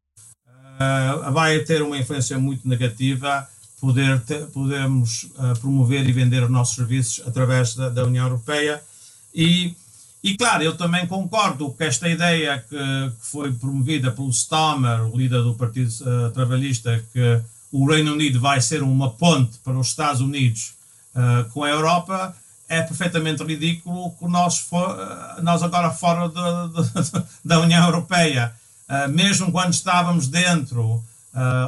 Speaker 10: uh, vai ter uma influência muito negativa poder ter, podermos uh, promover e vender os nossos serviços através da, da, União Europeia. E, e, claro, eu também concordo com esta ideia que, que foi promovida pelo Stammer, o líder do Partido Trabalhista, que o Reino Unido vai ser uma ponte para os Estados Unidos com a Europa é perfeitamente ridículo que nós, for, nós agora fora de, de, da União Europeia, uh, mesmo quando estávamos dentro, uh,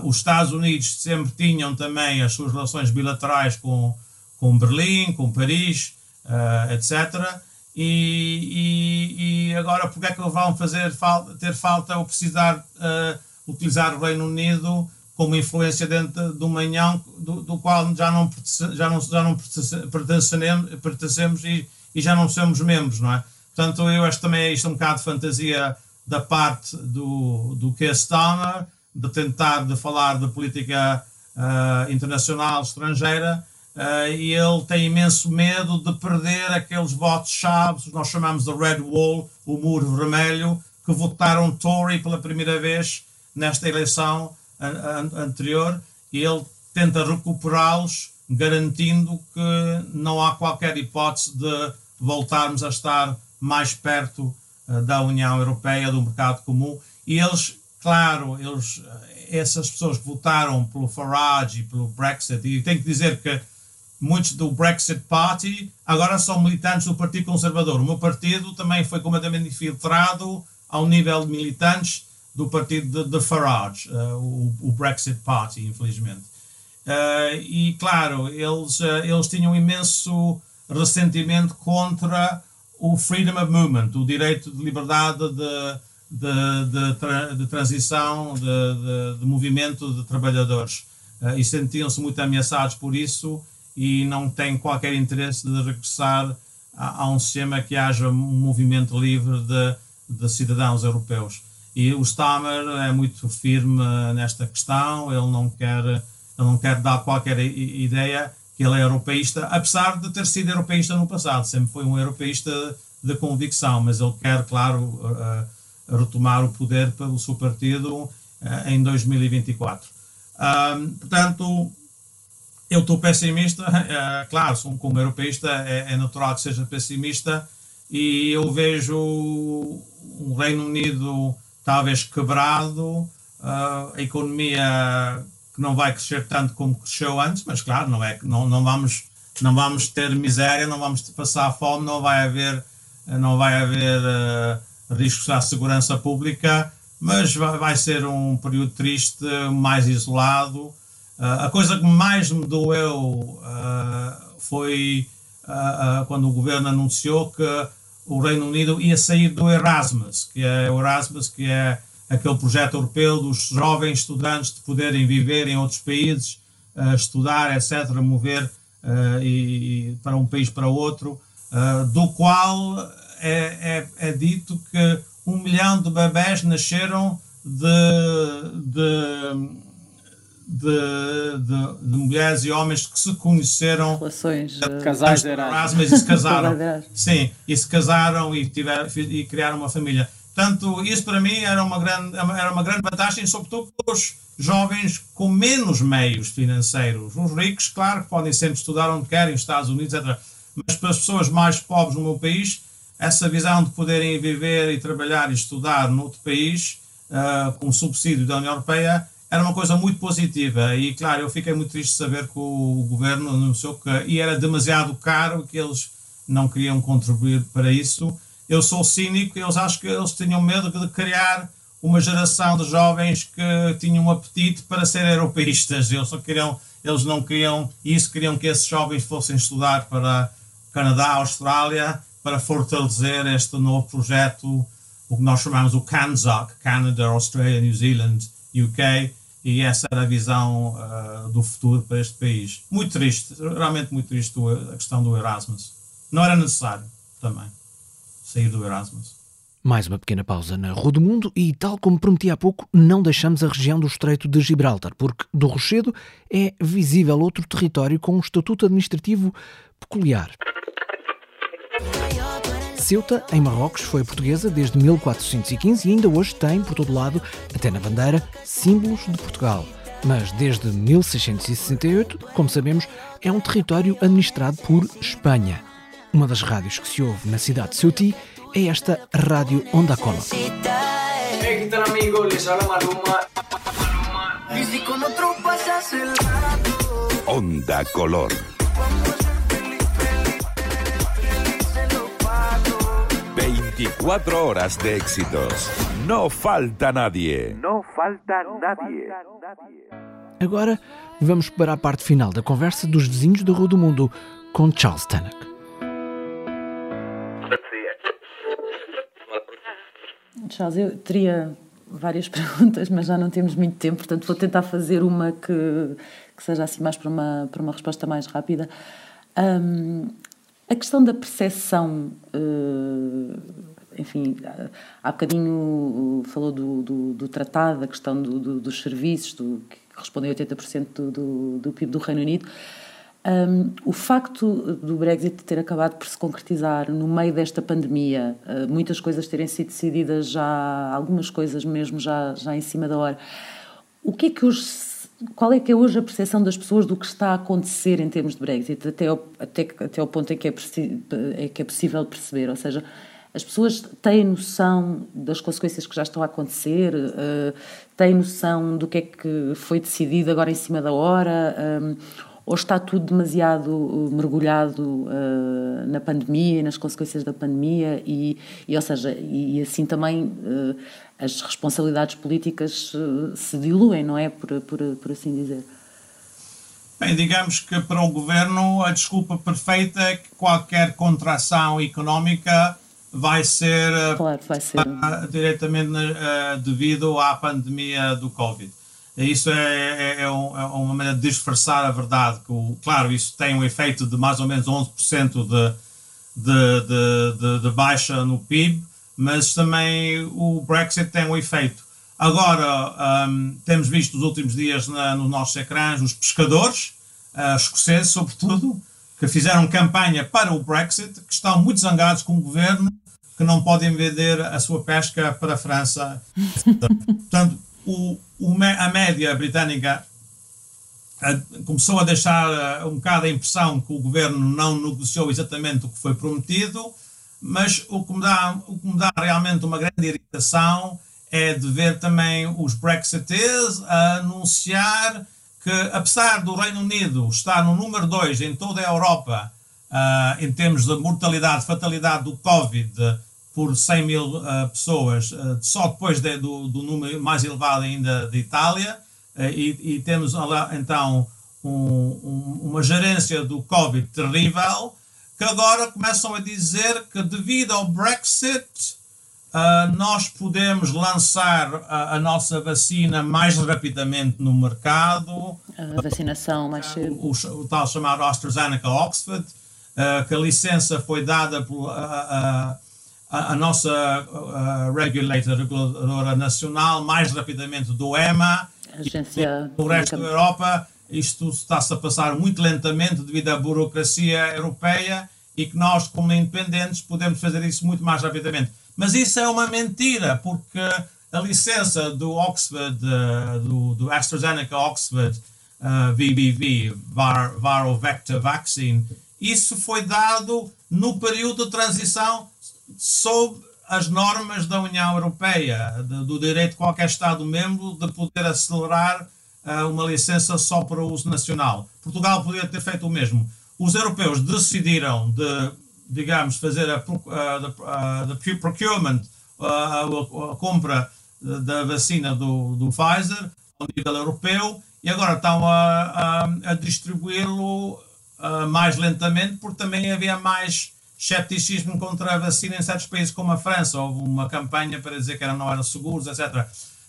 Speaker 10: os Estados Unidos sempre tinham também as suas relações bilaterais com, com Berlim, com Paris, uh, etc. E, e, e, agora, porque é que vão fazer ter falta ou precisar utilizar o Reino Unido com uma influência dentro do manhão do, do qual já não, já não, já não pertencemos, pertencemos e, e, já não somos membros, não é? Portanto, eu acho também isto é um bocado de fantasia da parte do, do Keir Starmer, de tentar de falar de política uh, internacional estrangeira, uh, e ele tem imenso medo de perder aqueles votos-chave, nós chamamos de Red Wall, o muro vermelho, que votaram Tory pela primeira vez nesta eleição anterior e ele tenta recuperá-los, garantindo que não há qualquer hipótese de voltarmos a estar mais perto uh, da União Europeia, do mercado comum. E eles, claro, eles, eh, essas pessoas que votaram pelo Farage e pelo Brexit, e tenho que dizer que muitos do Brexit Party agora são militantes do Partido Conservador. O meu partido também foi completamente infiltrado ao nível de militantes do partido de, de Farage, uh, o, o, Brexit Party, infelizmente. Uh, e, claro, eles, uh, eles tinham imenso ressentimento contra o Freedom of Movement, o direito de liberdade de, de, de, de transição, de, de, movimento de trabalhadores. e sentiam-se muito ameaçados por isso e não têm qualquer interesse de regressar a, a um sistema que haja um movimento livre de, de cidadãos europeus. E o Stammer é muito firme nesta questão, ele não quer, ele não quer dar qualquer ideia que ele é europeísta, apesar de ter sido europeísta no passado, sempre foi um europeísta de convicção, mas ele quer, claro, retomar o poder pelo seu partido eh, em 2024. portanto, eu estou pessimista, é, claro, como europeísta é, é, natural que seja pessimista e eu vejo o Reino Unido talvez quebrado, uh, a economia que não vai crescer tanto como cresceu antes, mas claro, não é não, não vamos não vamos ter miséria, não vamos passar fome, não vai haver não vai haver uh, riscos à segurança pública, mas vai, vai, ser um período triste, mais isolado. Uh, a coisa que mais me doeu uh, foi quando o governo anunciou que o Reino Unido ia sair do Erasmus, que é o Erasmus, que é aquele projeto europeu dos jovens estudantes de poderem viver em outros países, estudar, etc., mover e, para um país para outro, do qual é, é, é, dito que um milhão de bebés nasceram de, de de, de, de, mulheres e homens que se conheceram
Speaker 5: relações
Speaker 10: uh, casais de Erasmus e se casaram? Sim e se casaram e tiveram e criaram uma família. Portanto isso para mim era uma grande era uma grande vantagem sobretudo para os jovens com menos meios financeiros. Os ricos claro que podem sempre estudar onde querem Estados Unidos etc mas para as pessoas mais pobres no meu país essa visão de poderem viver e trabalhar e estudar noutro país uh, com subsídio da União Europeia era uma coisa muito positiva. E, claro, eu fiquei muito triste de saber que o governo anunciou que e era demasiado caro, que eles não queriam contribuir para isso. Eu sou cínico, eles acho que eles tinham medo de criar uma geração de jovens que tinham um apetite para ser europeístas. Eles, só queriam, eles não queriam isso, queriam que esses jovens fossem estudar para Canadá, Austrália, para fortalecer este novo projeto, o que nós chamamos o CANZAC, Canada, Australia, New Zealand, UK, e essa era a visão uh, do futuro para este país. Muito triste, realmente muito triste a questão do Erasmus. Não era necessário também sair do Erasmus.
Speaker 9: Mais uma pequena pausa na Rua do Mundo e, tal como prometi há pouco, não deixamos a região do Estreito de Gibraltar, porque do Rochedo é visível outro território com um estatuto administrativo peculiar. Ceuta, em Marrocos, foi portuguesa desde 1415 e ainda hoje tem, por todo lado, até na bandeira, símbolos de Portugal. Mas desde 1668, como sabemos, é um território administrado por Espanha. Uma das rádios que se ouve na cidade de Ceuti é esta Rádio Onda Color.
Speaker 13: Hey, ¿qué tal amigos? Les habla Maluma.
Speaker 14: Onda Color. Veinticuatro horas de éxitos. No falta nadie.
Speaker 13: No falta nadie.
Speaker 9: Agora vamos para a parte final da conversa dos vizinhos da Rua do Mundo com Charles Tannock.
Speaker 5: Charles, eu teria várias perguntas, mas já não temos muito tempo, portanto vou tentar fazer uma que, que seja assim mais para uma, para uma resposta mais rápida. Um, a questão da percepção, uh, enfim, há bocadinho falou do, do, do tratado, da questão do, do, dos serviços, que respondem a 80% do, do, PIB do Reino Unido. Um, o facto do Brexit ter acabado por se concretizar no meio desta pandemia, uh, muitas coisas terem sido decididas já, algumas coisas mesmo já, já em cima da hora, o que é que hoje, qual é que é hoje a percepção das pessoas do que está a acontecer em termos de Brexit, até ao, até, até ao ponto em que é, é, que é possível perceber? Ou seja, as pessoas têm noção das consequências que já estão a acontecer, uh, têm noção do que é que foi decidido agora em cima da hora, um, ou está tudo demasiado uh, mergulhado uh, na pandemia e nas consequências da pandemia e, e ou seja, e, e assim também uh, as responsabilidades políticas uh, se diluem, não é? Por, por, por assim dizer.
Speaker 10: Bem, digamos que para o governo a desculpa perfeita é que qualquer contração económica vai ser, uh,
Speaker 5: claro, vai ser.
Speaker 10: diretamente devido à pandemia do Covid. Isso é, é, é, um, é, uma maneira de disfarçar a verdade. Que o, claro, isso tem um efeito de mais ou menos 11% de, de, de, de, baixa no PIB, mas também o Brexit tem um efeito. Agora, um, temos visto nos últimos dias na, nos nossos ecrãs os pescadores, uh, escoceses sobretudo, que fizeram campanha para o Brexit, que estão muito zangados com o governo, que não podem vender a sua pesca para a França. Portanto, o, a média britânica começou a deixar a, um bocado a impressão que o governo não negociou exatamente o que foi prometido, mas o que me dá, o que me dá realmente uma grande irritação é de ver também os Brexiteers a anunciar que, apesar do Reino Unido estar no número 2 em toda a Europa, uh, em termos de mortalidade, fatalidade do Covid, por 100 mil uh, pessoas, uh, só depois de, do, do, número mais elevado ainda de Itália, uh, e, e, temos lá então um, um, uma gerência do Covid terrível, que agora começam a dizer que devido ao Brexit nós podemos lançar a, a, nossa vacina mais rapidamente no mercado.
Speaker 5: A vacinação mais cedo.
Speaker 10: O, o, o tal chamado AstraZeneca Oxford, que a licença foi dada por a, a nossa a regulator, reguladora nacional, mais rapidamente do EMA.
Speaker 5: Agência
Speaker 10: no resto da Europa, isto está-se a passar muito lentamente devido à burocracia europeia e que nós, como independentes, podemos fazer isso muito mais rapidamente. Mas isso é uma mentira, porque a licença do Oxford, uh, do, do, AstraZeneca Oxford uh, VBV, Viral Vector Vaccine, isso foi dado no período de transição sob as normas da União Europeia, de, do direito de qualquer Estado-membro de poder acelerar uh, uma licença só para uso nacional. Portugal poderia ter feito o mesmo. Os europeus decidiram de, digamos, fazer a, a, a, a procurement, a, a, compra da vacina do, do Pfizer ao nível europeu e agora estão a, a, a distribuí-lo uh, mais lentamente porque também havia mais escepticismo contra a vacina em certos países como a França. Houve uma campanha para dizer que era, não eram seguros, etc.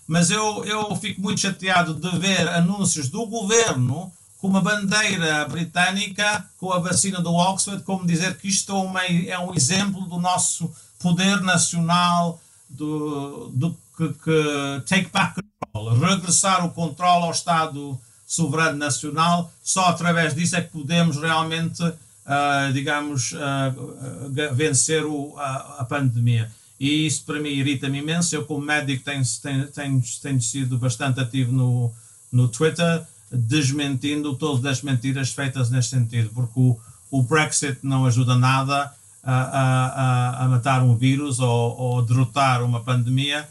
Speaker 10: Mas eu, eu fico muito chateado de ver anúncios do governo com uma bandeira britânica com a vacina do Oxford, como dizer que isto é, uma, é um exemplo do nosso poder nacional, do, do que, que take back control, regressar o controle ao Estado soberano nacional, só através disso é que podemos realmente uh, digamos, uh, vencer o, a, a, pandemia. E isso para mim irrita-me imenso. Eu, como médico, tenho, tenho, tenho, tenho sido bastante ativo no, no Twitter, desmentindo todas as mentiras feitas neste sentido, porque o, o Brexit não ajuda nada a, a, a matar um vírus ou, ou derrotar uma pandemia.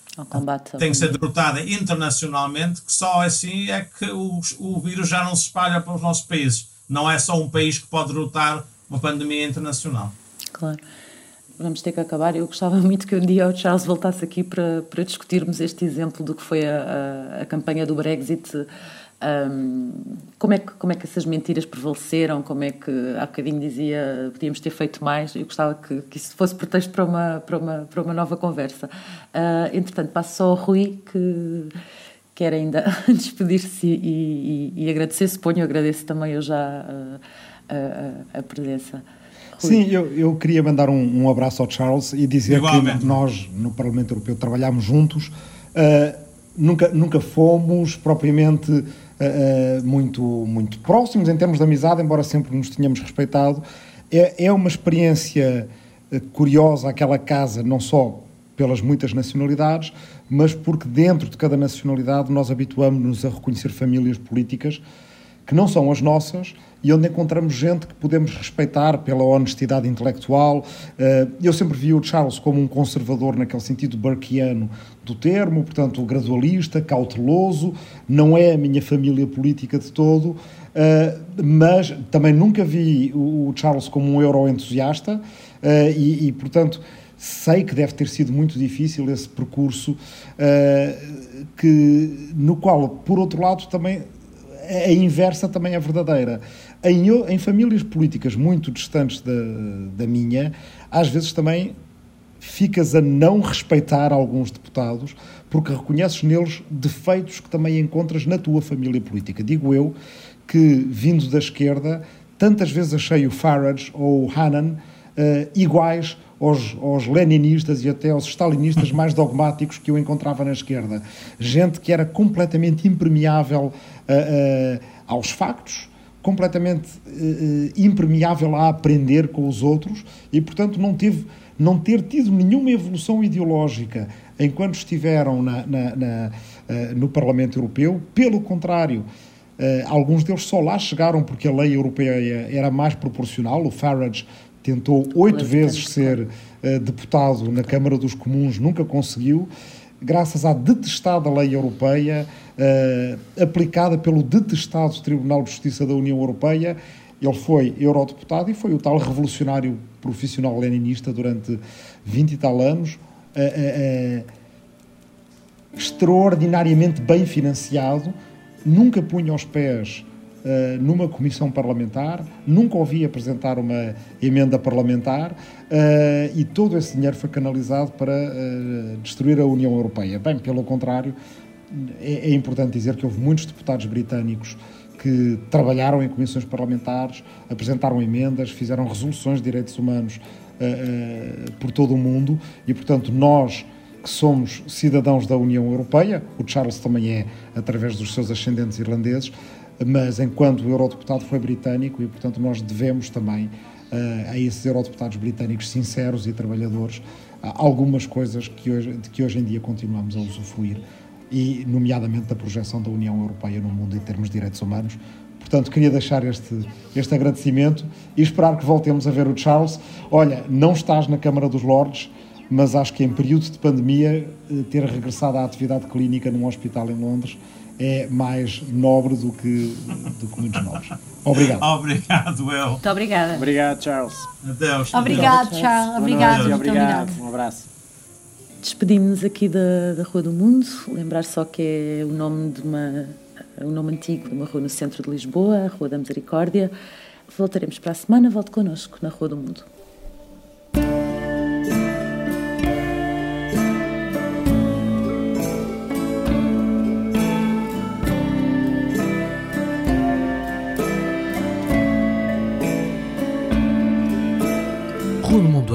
Speaker 10: Tem que ser derrotada internacionalmente, que só assim é que o, o vírus já não se espalha para os nossos países não é só um país que pode derrotar uma pandemia internacional.
Speaker 5: Claro. Vamos ter que acabar. Eu gostava muito que um dia o Charles voltasse aqui para, para discutirmos este exemplo do que foi a, a, a campanha do Brexit. Um, como, é que, como é que essas mentiras prevaleceram? Como é que há bocadinho dizia podíamos ter feito mais? Eu gostava que, que isso fosse pretexto para uma, para uma, para uma nova conversa. Uh, entretanto, passo só ao Rui que quer ainda despedir-se e, e, e, agradecer, suponho, agradeço também eu já a, a, a presença.
Speaker 8: Rui. Sim, eu, eu queria mandar um, um, abraço ao Charles e dizer Igualmente. que nós, no Parlamento Europeu, trabalhámos juntos, uh, nunca, nunca fomos propriamente uh, uh, muito, muito próximos em termos de amizade, embora sempre nos tenhamos respeitado. É, é uma experiência curiosa aquela casa, não só pelas muitas nacionalidades, mas porque dentro de cada nacionalidade nós habituamos-nos a reconhecer famílias políticas que não são as nossas e onde encontramos gente que podemos respeitar pela honestidade intelectual. Eh, eu sempre vi o Charles como um conservador naquele sentido burkeano do termo, portanto, gradualista, cauteloso, não é a minha família política de todo, eh, mas também nunca vi o Charles como um euro-entusiasta eh, e, e, portanto, sei que deve ter sido muito difícil esse percurso, uh, que, no qual, por outro lado, também a inversa também é verdadeira. Em, em famílias políticas muito distantes da, da minha, às vezes também ficas a não respeitar alguns deputados porque reconheces neles defeitos que também encontras na tua família política. Digo eu que, vindo da esquerda, tantas vezes achei o Farage ou o Hannan uh, iguais aos, aos leninistas e até aos stalinistas mais dogmáticos que eu encontrava na esquerda. Gente que era completamente impermeável uh, uh, aos factos, completamente impermeável a aprender com os outros e, portanto, não teve não ter tido nenhuma evolução ideológica enquanto estiveram na, na, na, no Parlamento Europeu. Pelo contrário, alguns deles só lá chegaram porque a lei europeia era mais proporcional. O Farage tentou oito vezes ser uh, deputado na Câmara dos Comuns, nunca conseguiu, graças à detestada lei europeia, uh, aplicada pelo detestado Tribunal de Justiça da União Europeia. Ele foi eurodeputado e foi o tal revolucionário profissional leninista durante 20 e tal anos, uh, extraordinariamente bem financiado, nunca punha os pés uh, numa comissão parlamentar, nunca ouvi apresentar uma emenda parlamentar uh, e todo esse dinheiro foi canalizado para uh, destruir a União Europeia. Bem, pelo contrário, é, é importante dizer que houve muitos deputados britânicos que trabalharam em comissões parlamentares, apresentaram emendas, fizeram resoluções de direitos humanos por todo o mundo e, portanto, nós que somos cidadãos da União Europeia, o Charles também é através dos seus ascendentes irlandeses, mas enquanto o eurodeputado foi britânico e, portanto, nós devemos também uh, a esses eurodeputados britânicos sinceros e trabalhadores uh, algumas coisas que hoje, de que hoje em dia continuamos a usufruir, e nomeadamente da projeção da União Europeia no mundo em termos de direitos humanos. Portanto, queria deixar este, este agradecimento e esperar que voltemos a ver o Charles. Olha, não estás na Câmara dos Lordes, mas acho que em período de pandemia eh, ter regressado à atividade clínica num hospital em Londres é mais nobre do que, do que muitos novos. Obrigado.
Speaker 10: Obrigado, eu.
Speaker 11: Muito obrigada.
Speaker 7: Obrigado, Charles.
Speaker 10: Adeus.
Speaker 6: Obrigado, Charles. Obrigado,
Speaker 7: obrigado.
Speaker 6: obrigado.
Speaker 7: Um abraço.
Speaker 5: Despedimos-nos aqui da, da Rua do Mundo. Lembrar só que é o nome de uma o nome antigo de uma rua no centro de Lisboa, a Rua da Misericórdia. Voltaremos para a semana. Volte connosco na
Speaker 9: Rua do Mundo.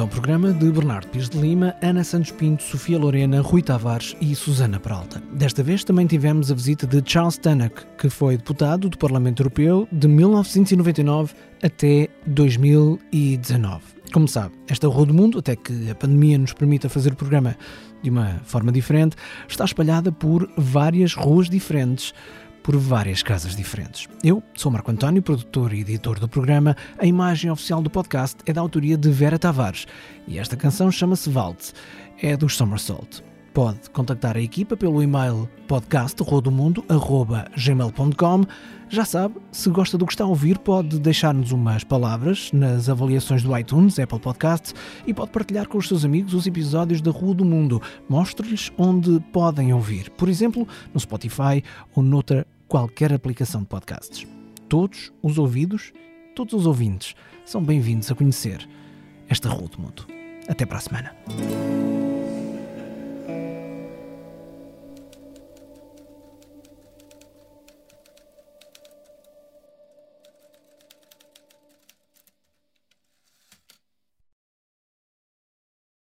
Speaker 9: É um programa de Bernardo Pires de Lima, Ana Santos Pinto, Sofia Lorena, Rui Tavares e Susana Peralta. Desta vez também tivemos a visita de Charles Tannock, que foi deputado do Parlamento Europeu de 1999 até 2019. Como sabe, esta Rua do Mundo, até que a pandemia nos permita fazer o programa de uma forma diferente, está espalhada por várias ruas diferentes, por várias casas diferentes. Eu sou Marco António, produtor e editor do programa. A imagem oficial do podcast é da autoria de Vera Tavares e esta canção chama-se Waltz, é dos Somersault. Pode contactar a equipa pelo e-mail podcast.rodomundo.gmail.com Já sabe, se gosta do que está a ouvir, pode deixar-nos umas palavras nas avaliações do iTunes, Apple Podcasts e pode partilhar com os seus amigos os episódios da Rua do Mundo. Mostre-lhes onde podem ouvir, por exemplo, no Spotify ou noutra qualquer aplicação de podcasts. Todos os ouvidos, todos os ouvintes são bem-vindos a conhecer esta Rua do Mundo. Até para a semana.